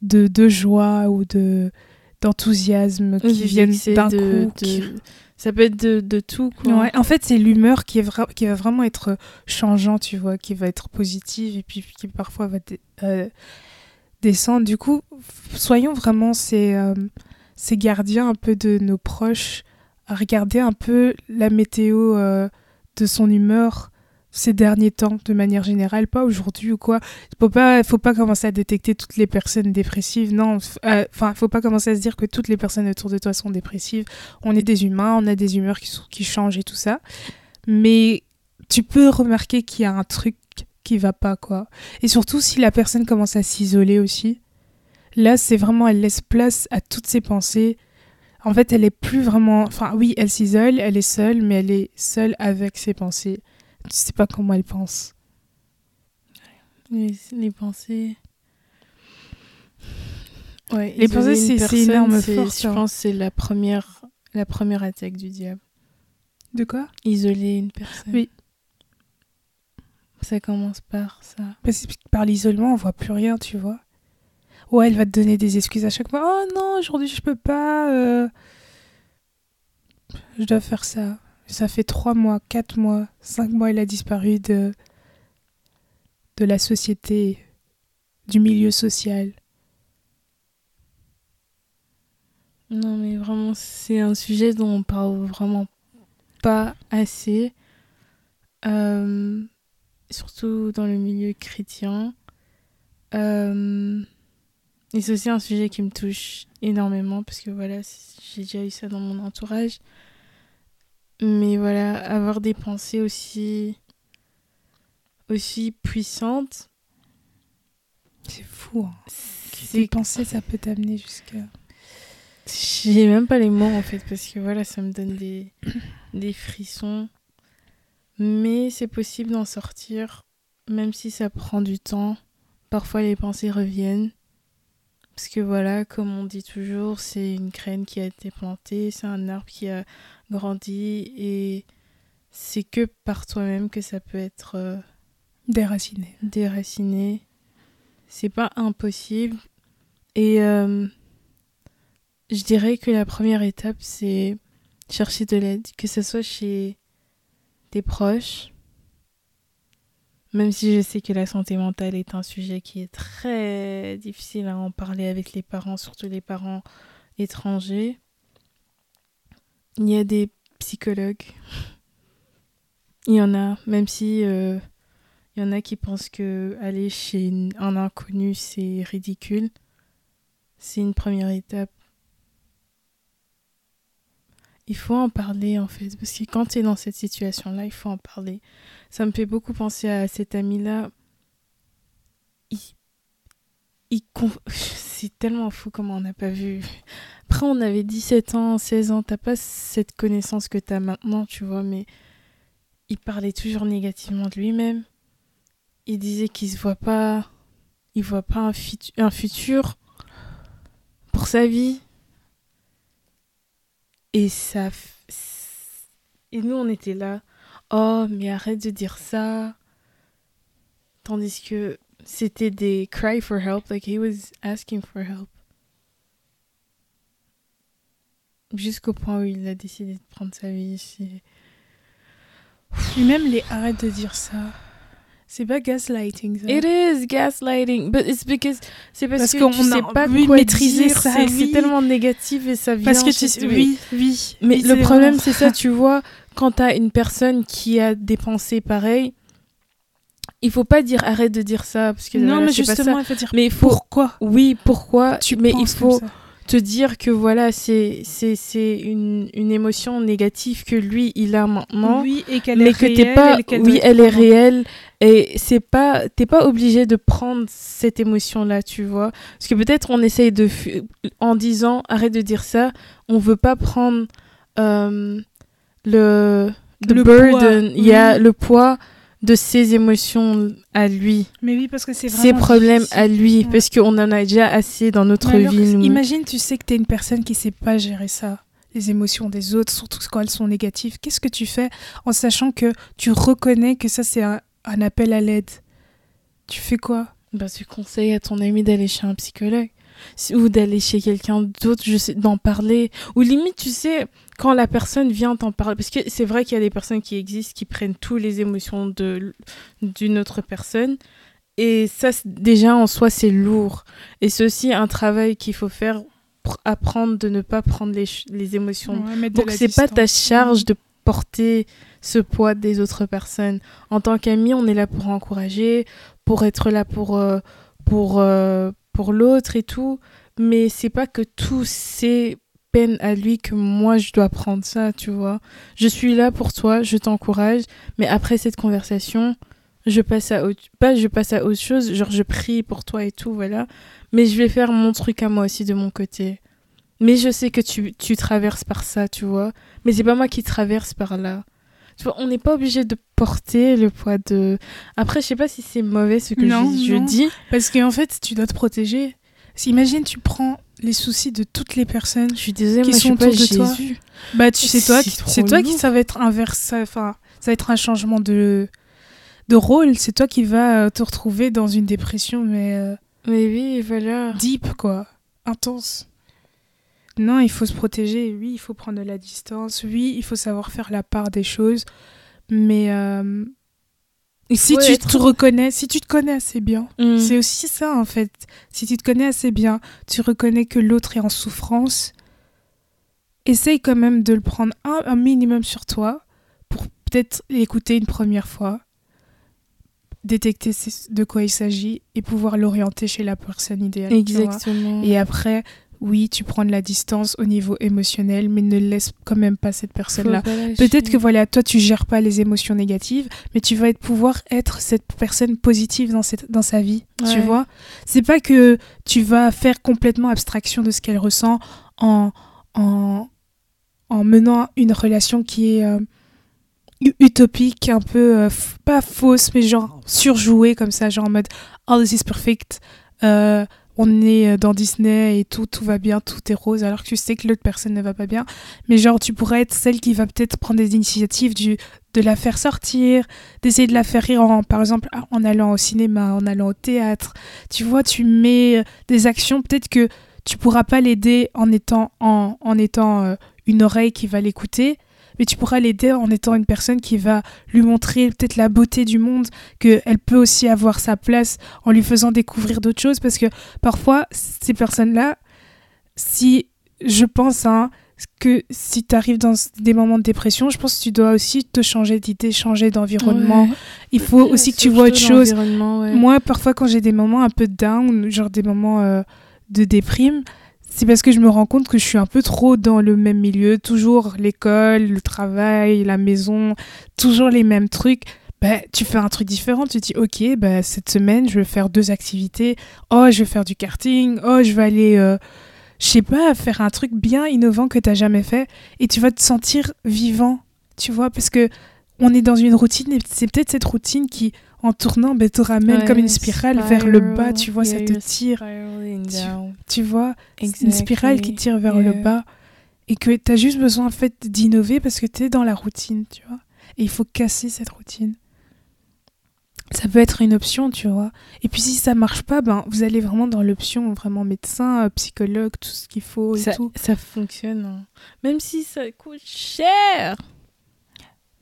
de, de joie ou de d'enthousiasme qui Des viennent d'un de- coup. qui- de- Ça peut être de, de tout, quoi. Ouais, en fait, c'est l'humeur qui est qui va vraiment être changeant, tu vois, qui va être positive et puis qui parfois va euh, descendre. Du coup, soyons vraiment ces, euh, ces gardiens un peu de nos proches, regarder un peu la météo euh, de son humeur ces derniers temps, de manière générale, pas aujourd'hui ou quoi. Faut pas, faut pas commencer à détecter toutes les personnes dépressives. Non, euh, enfin, faut pas commencer à se dire que toutes les personnes autour de toi sont dépressives. On est des humains, on a des humeurs qui, qui changent et tout ça. Mais tu peux remarquer qu'il y a un truc qui va pas, quoi. Et surtout si la personne commence à s'isoler aussi. Là, c'est vraiment, elle laisse place à toutes ses pensées. En fait, elle est plus vraiment. Enfin, oui, elle s'isole, elle est seule, mais elle est seule avec ses pensées. Tu sais pas comment elle pense. Les, les pensées. Ouais, Les pensées, c'est- c'est- forte, Je hein. pense c'est la première, la première attaque du diable. De quoi? Isoler une personne. Oui. Ça commence par ça. Parce que par l'isolement, on voit plus rien, tu vois. Ouais, elle va te donner des excuses à chaque fois. Oh non, aujourd'hui je peux pas. euh, Je dois faire ça. Ça fait trois mois, quatre mois, cinq mois, elle a disparu de de la société, du milieu social. Non, mais vraiment, c'est un sujet dont on parle vraiment pas assez. Euh, surtout dans le milieu chrétien. Euh, et c'est aussi un sujet qui me touche énormément parce que voilà, j'ai déjà eu ça dans mon entourage. Mais voilà, avoir des pensées aussi, aussi puissantes. C'est fou. Hein. Des pensées, ça peut t'amener jusqu'à. J'ai même pas les mots en fait parce que voilà, ça me donne des, des frissons. Mais c'est possible d'en sortir, même si ça prend du temps. Parfois les pensées reviennent. Parce que voilà, comme on dit toujours, c'est une graine qui a été plantée, c'est un arbre qui a grandi et c'est que par toi-même que ça peut être euh, Déraciné. déraciné. C'est pas impossible. Et euh, je dirais que la première étape, c'est chercher de l'aide, que ce soit chez tes proches, même si je sais que la santé mentale est un sujet qui est très difficile à en parler avec les parents, surtout les parents étrangers. Il y a des psychologues. Il y en a, même si euh, il y en a qui pensent que aller chez un inconnu c'est ridicule. C'est une première étape. Il faut en parler en fait, parce que quand tu es dans cette situation-là, il faut en parler. Ça me fait beaucoup penser à cet ami-là. Il... il C'est tellement fou comment on n'a pas vu. Après, on avait 17 ans, 16 ans, t'as pas cette connaissance que t'as maintenant, tu vois, mais il parlait toujours négativement de lui-même. Il disait qu'il se voit pas, il voit pas un futur pour sa vie. Et ça. Et nous, on était là. Oh, mais arrête de dire ça. Tandis que c'était des cry for help, like he was asking for help. Jusqu'au point où il a décidé de prendre sa vie. Et même les arrête de dire ça. C'est pas gaslighting ça. It is gaslighting, but it's because c'est parce, Parce que qu'on tu sais pas quoi maîtriser dire, sa c'est vie. c'est tellement négatif et ça vient. Parce que tu oui, oui. Mais oui, le problème, c'est ça, tu vois, quand t'as une personne qui a des pensées pareilles, il faut pas dire arrête de dire ça parce que Non, voilà, mais c'est pas justement, ça. il faut dire Mais il faut, pourquoi oui, pourquoi? Tu Mais il comme faut ça. Te dire que voilà, c'est c'est c'est une une émotion négative que lui il a maintenant. Oui, et qu'elle mais est que t'es réelle, pas et qu'elle oui elle est réelle et c'est pas t'es pas obligé de prendre cette émotion là tu vois parce que peut-être on essaye de en disant arrête de dire ça on veut pas prendre euh, le the Le burden poids, il y a oui. le poids de ses émotions à lui Mais oui, parce que c'est ses problèmes difficile. à lui Ouais. parce qu'on en a déjà assez dans notre alors, vie nous. Imagine, tu sais que t'es une personne qui sait pas gérer ça, les émotions des autres, surtout quand elles sont négatives. Qu'est-ce que tu fais en sachant que tu reconnais que ça c'est un, un appel à l'aide? Tu fais quoi? Bah, tu conseilles à ton ami d'aller chez un psychologue ou d'aller chez quelqu'un d'autre, je sais, d'en parler. Ou limite, tu sais, quand la personne vient t'en parler, parce que c'est vrai qu'il y a des personnes qui existent qui prennent toutes les émotions de d'une autre personne. Et ça, déjà en soi, c'est lourd. Et c'est aussi un travail qu'il faut faire pour apprendre de ne pas prendre les, les émotions Ouais, donc c'est pas ta charge de porter ce poids des autres personnes. En tant qu'ami, on est là pour encourager, pour être là pour euh, pour euh, pour l'autre et tout, mais c'est pas que tous ces peines à lui que moi je dois prendre ça, tu vois. Je suis là pour toi, je t'encourage, mais après cette conversation, je passe à autre pas je passe à autre chose, genre je prie pour toi et tout, voilà, mais je vais faire mon truc à moi aussi de mon côté. Mais je sais que tu, tu traverses par ça, tu vois. Mais c'est pas moi qui traverse par là. Tu vois, on n'est pas obligé de porter le poids de. Après, je sais pas si c'est mauvais ce que Non, je, je non. dis. Parce qu'en fait, tu dois te protéger. Imagine, tu prends les soucis de toutes les personnes. Je suis désolée, Qui moi, je suis sont pas autour de toi. Jésus. Bah, tu sais toi, C'est toi qui ça va être inverse, ça- enfin, ça va être un changement de de rôle. C'est toi qui vas euh, te retrouver dans une dépression, mais euh, Mais oui, voilà. deep quoi, intense. Non, il faut se protéger. Oui, il faut prendre de la distance. Oui, il faut savoir faire la part des choses. Mais euh, si tu te reconnais, si tu te connais assez bien, Mm. c'est aussi ça en fait. Si tu te connais assez bien, tu reconnais que l'autre est en souffrance. essaye quand même de le prendre un, un minimum sur toi pour peut-être l'écouter une première fois, détecter de quoi il s'agit et pouvoir l'orienter chez la personne idéale. Exactement. Et après, oui, tu prends de la distance au niveau émotionnel, mais ne laisse quand même pas cette personne-là. Peut-être que voilà, toi tu gères pas les émotions négatives, mais tu vas être, pouvoir être cette personne positive dans, cette, dans sa vie, tu Ouais. vois. C'est pas que tu vas faire complètement abstraction de ce qu'elle ressent en, en, en menant une relation qui est euh, utopique, un peu, euh, pas fausse, mais genre surjouée comme ça, genre en mode « Oh, this is perfect euh, on est euh, dans Disney et tout, tout va bien, tout est rose, alors que tu sais que l'autre personne ne va pas bien. Mais genre, tu pourrais être celle qui va peut-être prendre des initiatives du, de la faire sortir, d'essayer de la faire rire, en, par exemple, ah, en allant au cinéma, en allant au théâtre. Tu vois, tu mets euh, des actions, peut-être que tu pourras pas l'aider en étant, en, en étant euh, une oreille qui va l'écouter, mais tu pourras l'aider en étant une personne qui va lui montrer peut-être la beauté du monde, qu'elle peut aussi avoir sa place en lui faisant découvrir d'autres choses, parce que parfois, ces personnes-là, si je pense hein, que si tu arrives dans des moments de dépression, je pense que tu dois aussi te changer d'idée, changer d'environnement. Ouais. Il faut aussi que tu vois autre chose. ouais. Moi, parfois, quand j'ai des moments un peu down, genre des moments euh, de déprime, c'est parce que je me rends compte que je suis un peu trop dans le même milieu, toujours l'école, le travail, la maison, toujours les mêmes trucs. Bah, tu fais un truc différent, tu te dis ok, bah, cette semaine je vais faire deux activités. Oh, je vais faire du karting. Oh, je vais aller, euh, je sais pas, faire un truc bien innovant que t'as jamais fait. Et tu vas te sentir vivant, tu vois, parce que on est dans une routine et c'est peut-être cette routine qui, en tournant, bah, te ramène Ouais, comme une spirale vers le bas, tu vois, ça te tire, Tu- vois, une spirale qui tire vers le bas et que tu as juste besoin en fait d'innover parce que tu es dans la routine, tu vois. Et il faut casser cette routine. Ça peut être une option, tu vois. Et puis si ça marche pas, ben vous allez vraiment dans l'option vraiment médecin, psychologue, tout ce qu'il faut et Ça, tout. ça fonctionne. hein. Même si ça coûte cher.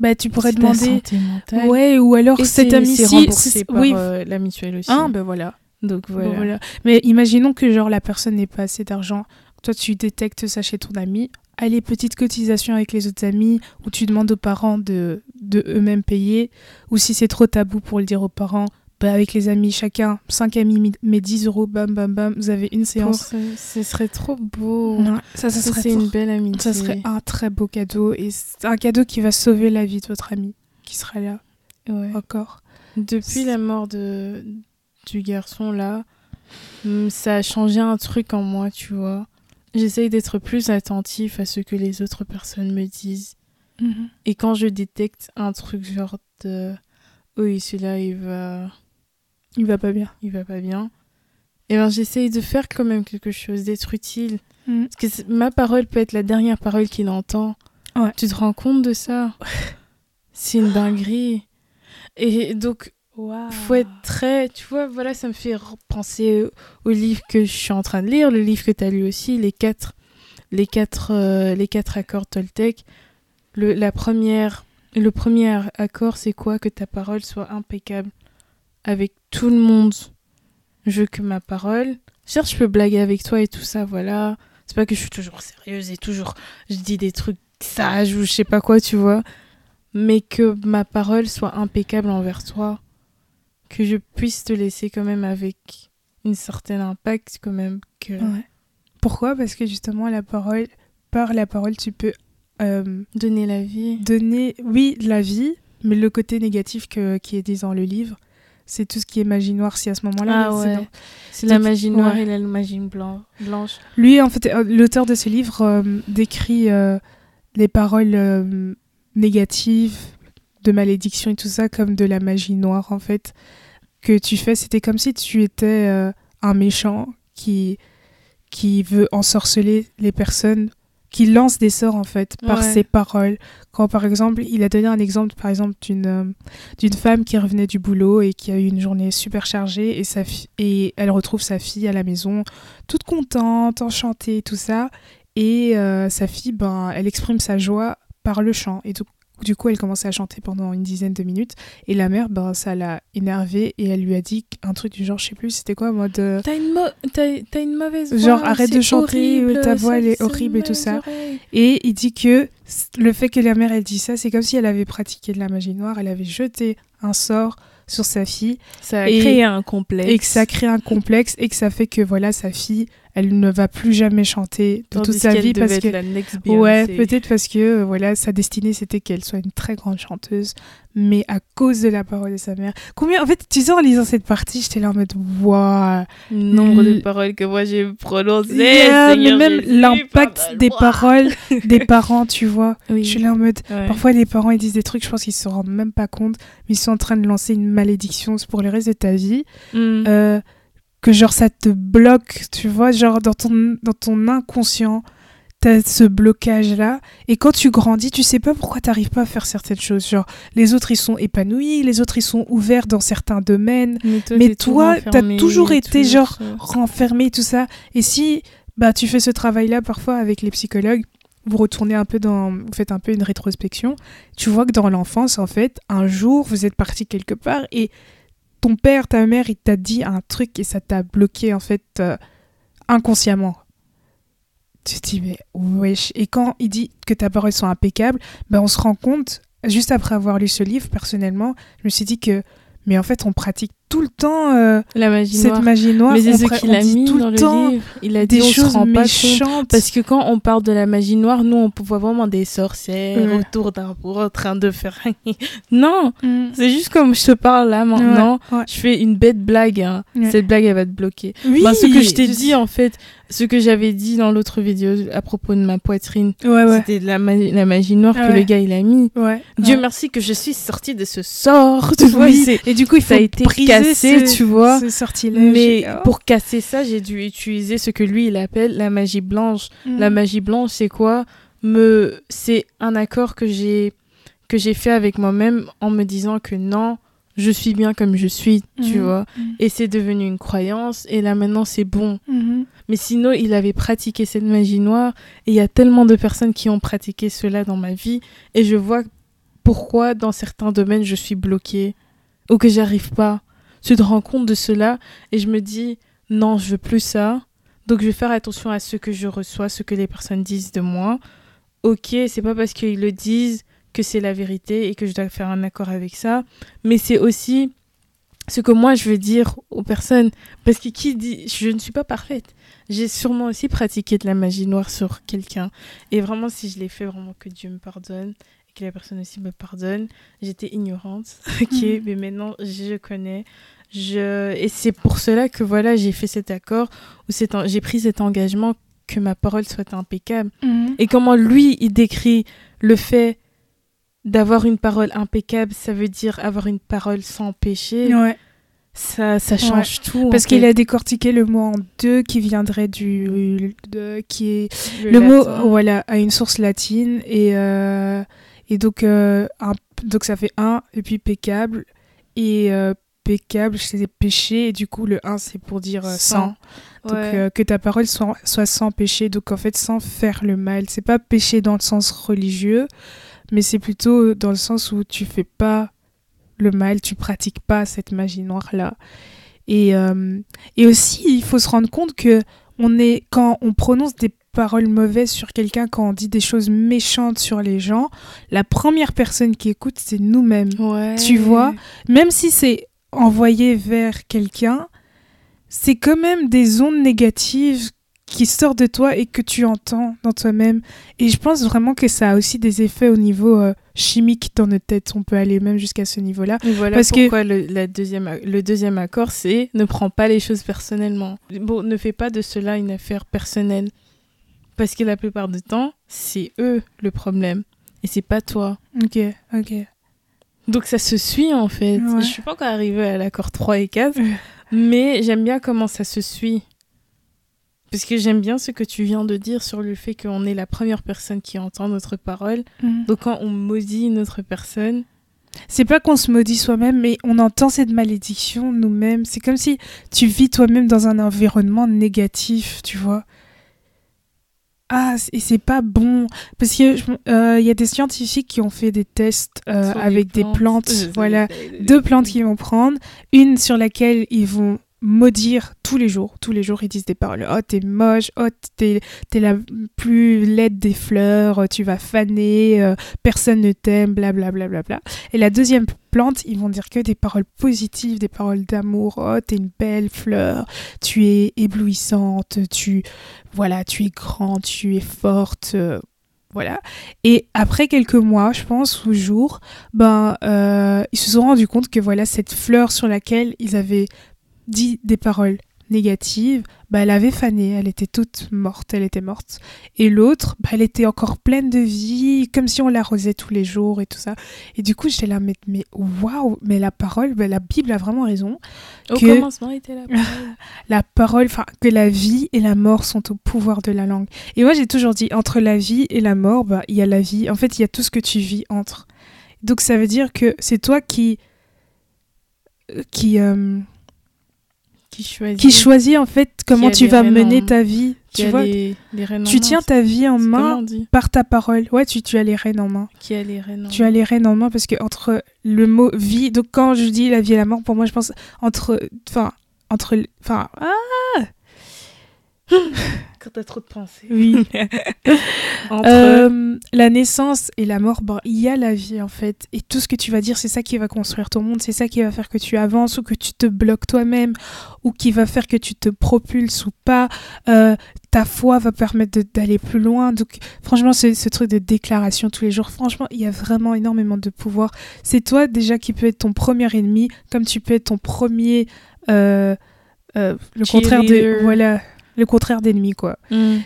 Bah tu pourrais demander santé mentale. Ouais, ou alors Et cet c'est ami c'est par oui. euh, la mutuelle aussi. Ah, ben voilà. Donc Bon, voilà. voilà. Mais imaginons que genre la personne n'ait pas assez d'argent. Toi, tu détectes ça chez ton ami. Allez, petite cotisation avec les autres amis, ou tu demandes aux parents de, de eux-mêmes payer. Ou si c'est trop tabou pour le dire aux parents, bah avec les amis, chacun, 5 amis, mi- mais 10 euros, bam, bam, bam, vous avez une Pour séance. ce, ce serait trop beau. Ouais, ça, ça, Ça, serait c'est une belle amitié. ça serait un très beau cadeau. Et c'est un cadeau qui va sauver la vie de votre ami, qui sera là Ouais. encore. Depuis la mort de, du garçon là, hum, ça a changé un truc en moi, tu vois. J'essaye d'être plus attentif à ce que les autres personnes me disent. Et quand je détecte un truc genre de oui, celui-là il va Il va pas bien. il va pas bien, et ben j'essaye de faire quand même quelque chose, d'être utile. Mhm. Parce que ma parole peut être la dernière parole qu'il entend. Ouais. Tu te rends compte de ça? C'est une dinguerie. Et donc faut être très tu vois voilà ça me fait penser au livre que je suis en train de lire le livre que tu as lu aussi les quatre les quatre euh, les quatre accords Toltec le la première le premier accord c'est quoi? Que ta parole soit impeccable avec tout le monde je veux que ma parole. Certes je peux blaguer avec toi et tout ça voilà. C'est pas que je suis toujours sérieuse et toujours je dis des trucs sages ou je sais pas quoi tu vois. Mais que ma parole soit impeccable envers toi. Que je puisse te laisser quand même avec une certaine impact quand même que Ouais. Pourquoi? Parce que justement, la parole, par la parole, tu peux euh, donner la vie. donner, oui, la vie, mais le côté négatif que, qui est dit dans le livre, c'est tout ce qui est magie noire. Si à ce moment-là, Ah c'est ouais. c'est la magie noire ouais. et la magie blanc- blanche Lui, en fait, euh, l'auteur de ce livre euh, décrit euh, les paroles euh, négatives, de malédiction et tout ça comme de la magie noire, en fait, que tu fais. C'était comme si tu étais un méchant qui, qui veut ensorceler les personnes, qui lance des sorts, en fait, par Ouais. ses paroles. Quand, par exemple, il a donné un exemple, par exemple, d'une euh, d'une femme qui revenait du boulot et qui a eu une journée super chargée et, sa et elle retrouve sa fille à la maison toute contente, enchantée, tout ça. Et euh, sa fille, ben, elle exprime sa joie par le chant. Et du, du coup, elle commençait à chanter pendant une dizaine de minutes. Et la mère, ben, ça l'a énervée et elle lui a dit un truc du genre, je sais plus, c'était quoi, en mode. euh, t'as une, mo- mauvaise voix Genre, arrête de chanter, horrible, ta voix, elle est horrible et tout ça. oreilles. Et il dit que le fait que la mère elle dit ça, c'est comme si elle avait pratiqué de la magie noire, elle avait jeté un sort sur sa fille Ça a Et- créé un complexe. et que ça crée un complexe et que ça fait que voilà sa fille, elle ne va plus jamais chanter de Tandis toute sa vie parce que la next Ouais, peut-être parce que euh, voilà, sa destinée c'était qu'elle soit une très grande chanteuse, mais à cause de la parole de sa mère. Combien en fait, tu sais en lisant cette partie, j'étais là en mode waouh. Nombre de paroles que moi j'ai prononcées. Yeah, mais même l'impact des paroles des parents, tu vois. Oui. Je suis là en mode Ouais. parfois les parents ils disent des trucs, je pense qu'ils se rendent même pas compte, mais ils sont en train de lancer une malédiction pour le reste de ta vie. Mm. Euh, que genre ça te bloque, tu vois, genre dans ton, dans ton inconscient, t'as ce blocage là, et quand tu grandis, tu sais pas pourquoi t'arrives pas à faire certaines choses, genre les autres ils sont épanouis, les autres ils sont ouverts dans certains domaines, mais toi, t'as toujours été toujours genre ça. renfermé tout ça, et si bah tu fais ce travail là parfois avec les psychologues, vous retournez un peu dans, vous faites un peu une rétrospection, tu vois que dans l'enfance en fait, un jour vous êtes parti quelque part et ton père, ta mère, il t'a dit un truc et ça t'a bloqué en fait euh, inconsciemment. Tu te dis mais wesh. Et quand il dit que ta parole sont impeccables, ben on se rend compte juste après avoir lu ce livre personnellement, je me suis dit que mais en fait on pratique tout le temps euh, La magie cette noire. magie noire. mais c'est ce qu'il a mis tout dans le temps livre. Il a dit des on se choses rend pas compte. méchantes. Parce que quand on parle de la magie noire, nous, on voit vraiment des sorcières Ouais. autour d'un en train de faire... non, Mm. c'est juste comme je te parle là maintenant. Ouais, ouais. Je fais une bête blague. hein. Cette blague, elle va te bloquer. Oui, Ben, ce que je t'ai je- dit, en fait, ce que j'avais dit dans l'autre vidéo à propos de ma poitrine, c'était de la, ma- la magie noire que le gars, il a mis. Dieu merci que je suis sortie de ce sort. Tu vois, Oui, c'est- et du coup, il faut ça a été briser cassé, ce- tu vois. ce. Mais Oh. pour casser ça, j'ai dû utiliser ce que lui, il appelle la magie blanche. Mm. La magie blanche, c'est quoi? Me... C'est un accord que j'ai que j'ai fait avec moi-même en me disant que non, je suis bien comme je suis, tu Mhm. vois. Mhm. Et c'est devenu une croyance, et là maintenant c'est bon. Mhm. Mais sinon, il avait pratiqué cette magie noire, et il y a tellement de personnes qui ont pratiqué cela dans ma vie, et je vois pourquoi dans certains domaines je suis bloquée, ou que j'arrive pas. Tu te rends compte de cela, et je me dis, non, je veux plus ça, donc je vais faire attention à ce que je reçois, ce que les personnes disent de moi. Ok, c'est pas parce qu'ils le disent que c'est la vérité et que je dois faire un accord avec ça, mais c'est aussi ce que moi je veux dire aux personnes. Parce que qui dit, je ne suis pas parfaite. J'ai sûrement aussi pratiqué de la magie noire sur quelqu'un. Et vraiment, si je l'ai fait, vraiment que Dieu me pardonne et que la personne aussi me pardonne. J'étais ignorante, ok, Mhm. mais maintenant je connais. Je... Et c'est pour cela que voilà, j'ai fait cet accord, ou cet j'ai pris cet engagement que ma parole soit impeccable. Mhm. Et comment lui, il décrit le fait d'avoir une parole impeccable, ça veut dire avoir une parole sans péché. Ouais. Ça, ça change tout. Parce qu'il a décortiqué le mot en deux qui viendrait du. De, qui est. Le, mot, voilà, a une source latine et. euh, et donc, euh, un- donc ça fait un, et puis peccable. Et euh, peccable, c'est péché, et du coup, le un, c'est pour dire euh, sans. Donc, Ouais. euh, que ta parole soit, soit sans péché, donc en fait, sans faire le mal. C'est pas péché dans le sens religieux, mais c'est plutôt dans le sens où tu fais pas le mal, tu pratiques pas cette magie noire-là. Et, euh, et aussi, il faut se rendre compte que on est, quand on prononce des paroles mauvaises sur quelqu'un, quand on dit des choses méchantes sur les gens, la première personne qui écoute, c'est nous-mêmes. Ouais. Tu vois Même si c'est envoyé vers quelqu'un, c'est quand même des ondes négatives qui sortent de toi et que tu entends dans toi-même. Et je pense vraiment que ça a aussi des effets au niveau euh, chimique dans notre tête. On peut aller même jusqu'à ce niveau-là. Voilà Parce que- pourquoi le, la deuxième, le deuxième accord, c'est ne prends pas les choses personnellement. Bon, ne fais pas de cela une affaire personnelle. Parce que la plupart du temps, c'est eux le problème. Et c'est pas toi. Ok, ok. Donc ça se suit en fait. Ouais. Je suis pas encore arrivée à l'accord 3 et 4, Ouais. mais j'aime bien comment ça se suit. Parce que j'aime bien ce que tu viens de dire sur le fait qu'on est la première personne qui entend notre parole. Mhm. Donc quand on maudit une autre personne, C'est pas qu'on se maudit soi-même, mais on entend cette malédiction nous-mêmes. C'est comme si tu vis toi-même dans un environnement négatif, tu vois. Ah, et c'est pas bon. Parce qu'il y a des scientifiques qui ont fait des tests euh, avec des plantes. Sais, Voilà. sais. Deux plantes qu'ils vont prendre. Une sur laquelle ils vont maudire tous les jours. Tous les jours, ils disent des paroles. Oh, t'es moche. Oh, t'es, la plus laide des fleurs. Oh, tu vas faner. euh, personne ne t'aime. Bla, bla, bla, bla. Et la deuxième plante, ils vont dire que des paroles positives, des paroles d'amour. Oh, t'es une belle fleur. Tu es éblouissante. Tu, voilà, tu es grande. Tu es forte. euh, voilà. Et après quelques mois, je pense, ou jours, ben, euh, ils se sont rendus compte que voilà, cette fleur sur laquelle ils avaient dit des paroles négatives, bah, elle avait fané, elle était toute morte, elle était morte. Et l'autre, bah, elle était encore pleine de vie, comme si on l'arrosait tous les jours et tout ça. Et du coup, j'étais là, mais, mais waouh, mais la parole, bah, la Bible a vraiment raison. Au que- commencement était la parole. La parole, enfin, que la vie et la mort sont au pouvoir de la langue. Et moi, j'ai toujours dit, entre la vie et la mort, bah, il y a la vie. En fait, il y a tout ce que tu vis entre. Donc, ça veut dire que c'est toi qui. qui. euh, qui choisit. qui choisit en fait comment tu vas mener en- ta vie. qui Tu vois, les, les tu tiens ta vie en main par ta parole. Ouais, tu, tu as les rênes en main. Qui a les rênes en Tu as les rênes en main parce que entre le mot vie, donc quand je dis la vie et la mort, pour moi, je pense entre, enfin, entre, enfin, ah, Quand t'as trop de pensées. oui, Entre Euh, la naissance et la mort, bon, il y a la vie en fait. Et tout ce que tu vas dire, c'est ça qui va construire ton monde, c'est ça qui va faire que tu avances ou que tu te bloques toi-même, ou qui va faire que tu te propulses ou pas. Euh, ta foi va permettre d'aller plus loin. Donc, franchement, ce, ce truc de déclaration tous les jours, franchement, il y a vraiment énormément de pouvoir. C'est toi déjà qui peux être ton premier ennemi, comme tu peux être ton premier. euh, euh, le contraire de. Voilà, le contraire d'ennemi, quoi Mm.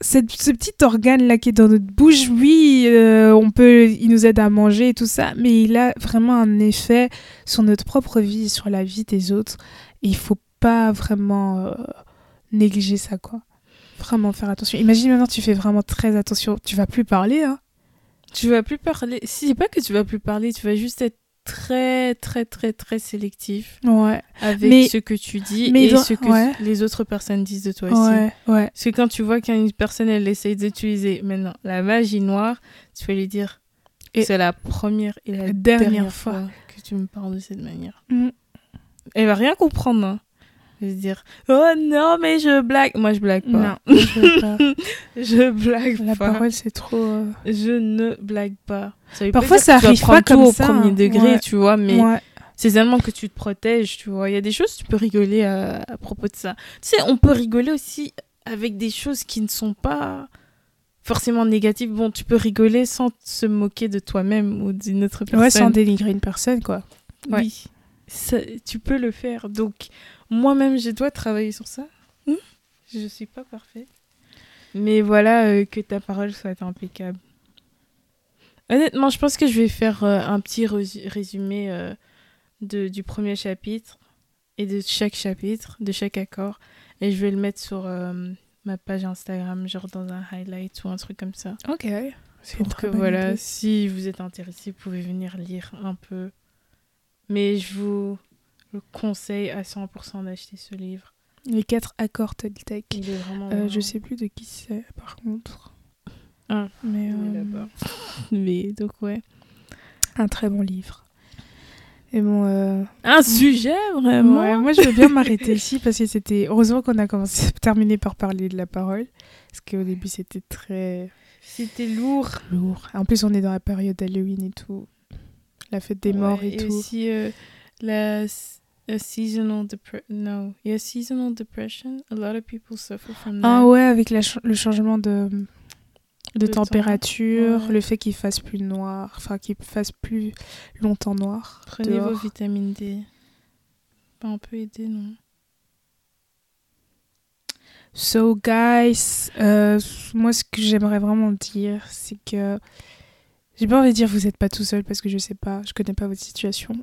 cette- ce petit organe là qui est dans notre bouche, oui, euh, on peut, il nous aide à manger et tout ça, mais il a vraiment un effet sur notre propre vie, sur la vie des autres. Et il faut pas vraiment euh, négliger ça, quoi. Vraiment faire attention. Imagine maintenant, tu fais vraiment très attention. Tu vas plus parler, hein. Tu vas plus parler. Si, c'est pas que tu vas plus parler, tu vas juste être très, très, très, très sélectif Ouais. avec Mais- ce que tu dis mais et dans- ce que ouais. les autres personnes disent de toi aussi. Ouais. Parce que quand tu vois qu'une personne, elle essaye d'utiliser maintenant la magie noire, tu vas lui dire c'est la première et la, La dernière dernière, fois. fois. que tu me parles de cette manière. Mm. Elle va rien comprendre. Hein. Va se dire oh non mais je blague. Moi je blague pas. Non, je veux pas. je blague La pas. parole, c'est trop. euh, Je ne blague pas. Ça Parfois, ça arrive pas tout comme au ça, premier hein. degré, Ouais. tu vois, mais Ouais. c'est seulement que tu te protèges, tu vois. Il y a des choses, tu peux rigoler à, à propos de ça. Tu sais, on peut rigoler aussi avec des choses qui ne sont pas forcément négatives. Bon, tu peux rigoler sans se moquer de toi-même ou d'une autre personne. Ouais, sans dénigrer une personne, quoi. Ouais. Oui, Ça- tu peux le faire. Donc, moi-même, je dois travailler sur ça. Hmm Je suis pas parfaite. Mais voilà, euh, que ta parole soit impeccable. Honnêtement, je pense que je vais faire euh, un petit résumé euh, de, du premier chapitre et de chaque chapitre, de chaque accord. Et je vais le mettre sur ma page Instagram, genre dans un highlight ou un truc comme ça. Ok. Pour que voilà, si vous êtes intéressé, vous pouvez venir lire un peu. Mais je vous le conseille à 100% d'acheter ce livre. Les quatre accords Toltec. Il est vraiment. Euh, je sais plus de qui c'est, par contre. Ah, Mais euh. Mais donc, ouais. un très bon livre. Et bon, euh, Un sujet vraiment. ouais, moi je veux bien m'arrêter ici parce que c'était heureusement qu'on a commencé terminé par parler de la parole parce qu'au début c'était très C'était lourd. lourd. En plus on est dans la période d'Halloween et tout, la fête des morts Ouais, et, tout. aussi euh, la a seasonal depression. No, yeah, seasonal depression. A lot of people suffer from that. Ah ouais, avec la ch- le changement de de De temps, température, ouais. le fait qu'il fasse plus noir, enfin qu'il fasse plus longtemps noir. Prenez vos dehors. vitamines D. Pas un peu aider, non? So guys, euh, moi ce que j'aimerais vraiment dire, c'est que j'ai pas envie de dire vous êtes pas tout seul parce que je sais pas, je connais pas votre situation,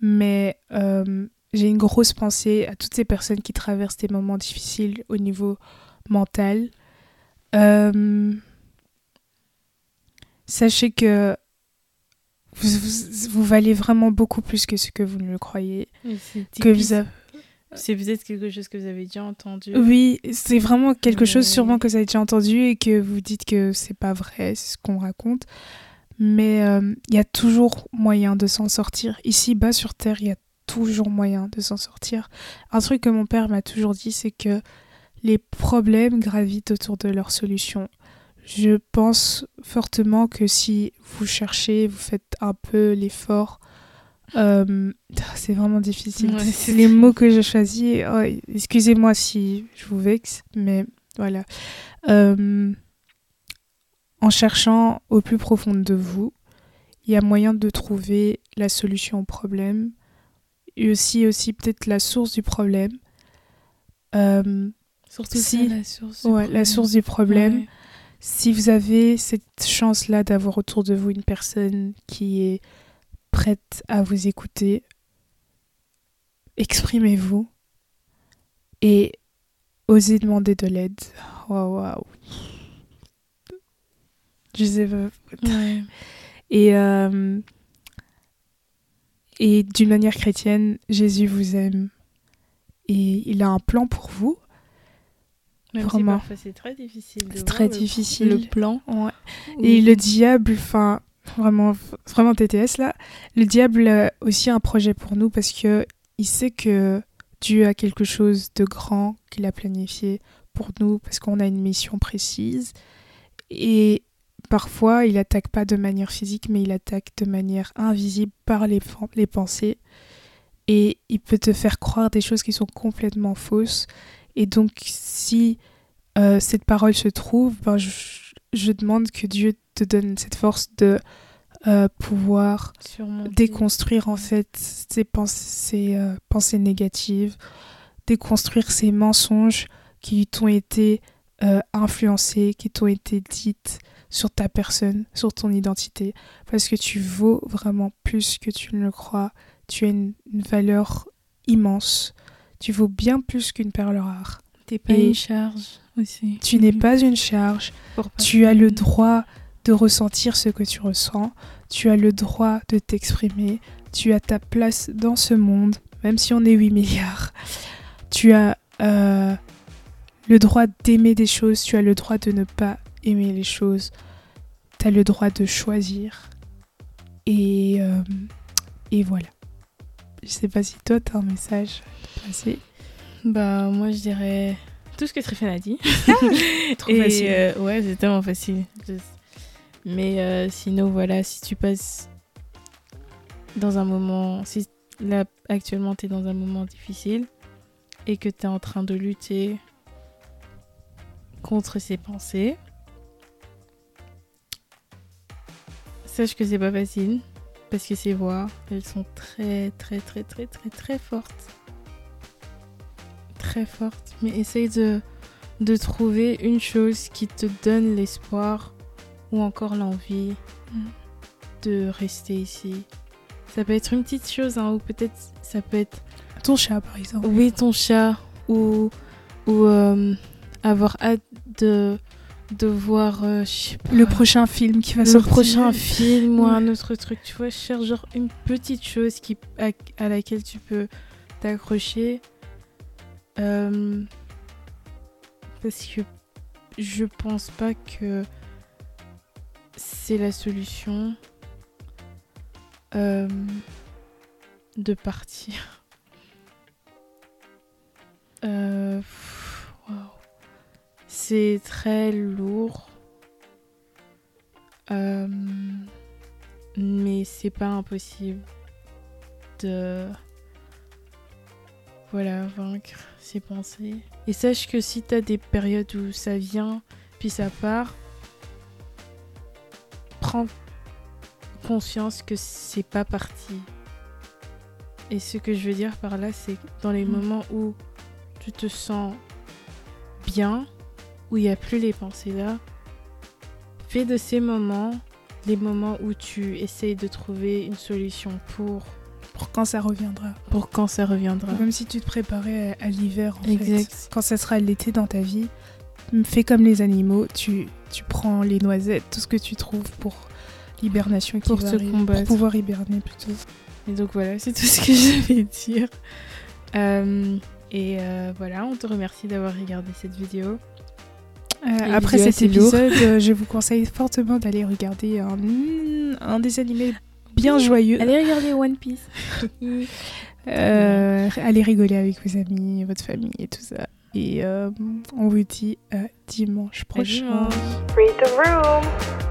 mais euh, j'ai une grosse pensée à toutes ces personnes qui traversent des moments difficiles au niveau mental. Euh, sachez que vous, vous, vous valez vraiment beaucoup plus que ce que vous ne le croyez. Que vous avez... C'est peut-être quelque chose que vous avez déjà entendu. Oui, c'est vraiment quelque chose Mais- sûrement que vous avez déjà entendu et que vous dites que c'est pas vrai, c'est ce qu'on raconte. Mais euh, il y a toujours moyen de s'en sortir. Ici, bas sur Terre, il y a toujours moyen de s'en sortir. Un truc que mon père m'a toujours dit, c'est que les problèmes gravitent autour de leurs solutions. Je pense fortement que si vous cherchez, vous faites un peu l'effort, euh, c'est vraiment difficile. Ouais, c'est les mots que je choisis. Oh, Excusez-moi si je vous vexe, mais voilà. Euh, en cherchant au plus profond de vous, il y a moyen de trouver la solution au problème et aussi, aussi peut-être la source du problème. Euh, Surtout Si. ça, la source. du ouais, la problème. source du problème. Ouais. Si vous avez cette chance-là d'avoir autour de vous une personne qui est prête à vous écouter, exprimez-vous et osez demander de l'aide. Waouh, waouh. Je sais pas. Ouais. Et, euh, et d'une manière chrétienne, Jésus vous aime. Et il a un plan pour vous. Même si Vraiment. parfois c'est très difficile. C'est très le- difficile. Le plan. Ouais. ou- Et le diable, enfin, vraiment, vraiment TTS là, le diable a aussi un projet pour nous parce que il sait que Dieu a quelque chose de grand qu'il a planifié pour nous parce qu'on a une mission précise. Et parfois, il attaque pas de manière physique, mais il attaque de manière invisible par les, pen- les pensées. Et il peut te faire croire des choses qui sont complètement fausses. Et donc, si euh, cette parole se trouve, ben, je, je demande que Dieu te donne cette force de euh, pouvoir surmonter. déconstruire en fait ces pensées, euh, pensées négatives, déconstruire ces mensonges qui t'ont été influencés, qui t'ont été dites sur ta personne, sur ton identité, parce que tu vaux vraiment plus que tu ne le crois. Tu as une, une valeur immense. Tu vaux bien plus qu'une perle rare. T'es pas Et- une charge aussi. Tu n'es pas une charge. Tu as le droit de ressentir ce que tu ressens. Tu as le droit de t'exprimer. Tu as ta place dans ce monde, même si on est 8 milliards. Tu as euh, le droit d'aimer des choses. Tu as le droit de ne pas aimer les choses. Tu as le droit de choisir. Et, euh, et voilà. Je sais pas si toi, tu as un message à passer. Bah, moi, je dirais tout ce que Tréphane a dit. Trop Et, facile. euh, ouais, c'est tellement facile. Mais euh, sinon, voilà, si tu passes dans un moment. Si là, actuellement, tu es dans un moment difficile et que tu es en train de lutter contre ces pensées, sache que c'est pas facile parce que ces voix, elles sont très, très, très, très, très, très fortes. Très fortes. Mais essaye de de trouver une chose qui te donne l'espoir ou encore l'envie Mm. de rester ici. Ça peut être une petite chose, hein, ou peut-être ça peut être Ton chat, par exemple. oui ton chat ou ou euh, avoir hâte de de voir euh, pas, Le prochain film qui va le sortir. prochain film ou Ouais. un autre truc. Tu vois, je cherche genre une petite chose qui, à, à laquelle tu peux t'accrocher. Euh, parce que je pense pas que c'est la solution euh, de partir. Euh. C'est très lourd. Euh, mais c'est pas impossible de voilà vaincre ses pensées et sache que si t'as des périodes où ça vient puis ça part prends conscience que c'est pas parti et ce que je veux dire par là c'est que dans les Mm. moments où tu te sens bien où il n'y a plus les pensées là fais de ces moments les moments où tu essayes de trouver une solution pour, Pour quand ça reviendra. pour quand ça reviendra. Comme si tu te préparais à, à l'hiver, en Exact. fait. Quand ça sera l'été dans ta vie, fais comme les animaux. Tu, tu prends les noisettes, tout ce que tu trouves pour l'hibernation qui Pour va arriver. Pour pouvoir hiberner plutôt. Et donc voilà, c'est tout ce que je vais dire. Euh, et euh, voilà, on te remercie d'avoir regardé cette vidéo. Euh, après cet épisode, euh, je vous conseille fortement d'aller regarder un, un des animés bien joyeux. Allez regarder One Piece. Euh, allez rigoler avec vos amis, votre famille et tout ça. Et euh, on vous dit à dimanche prochain. Read the room.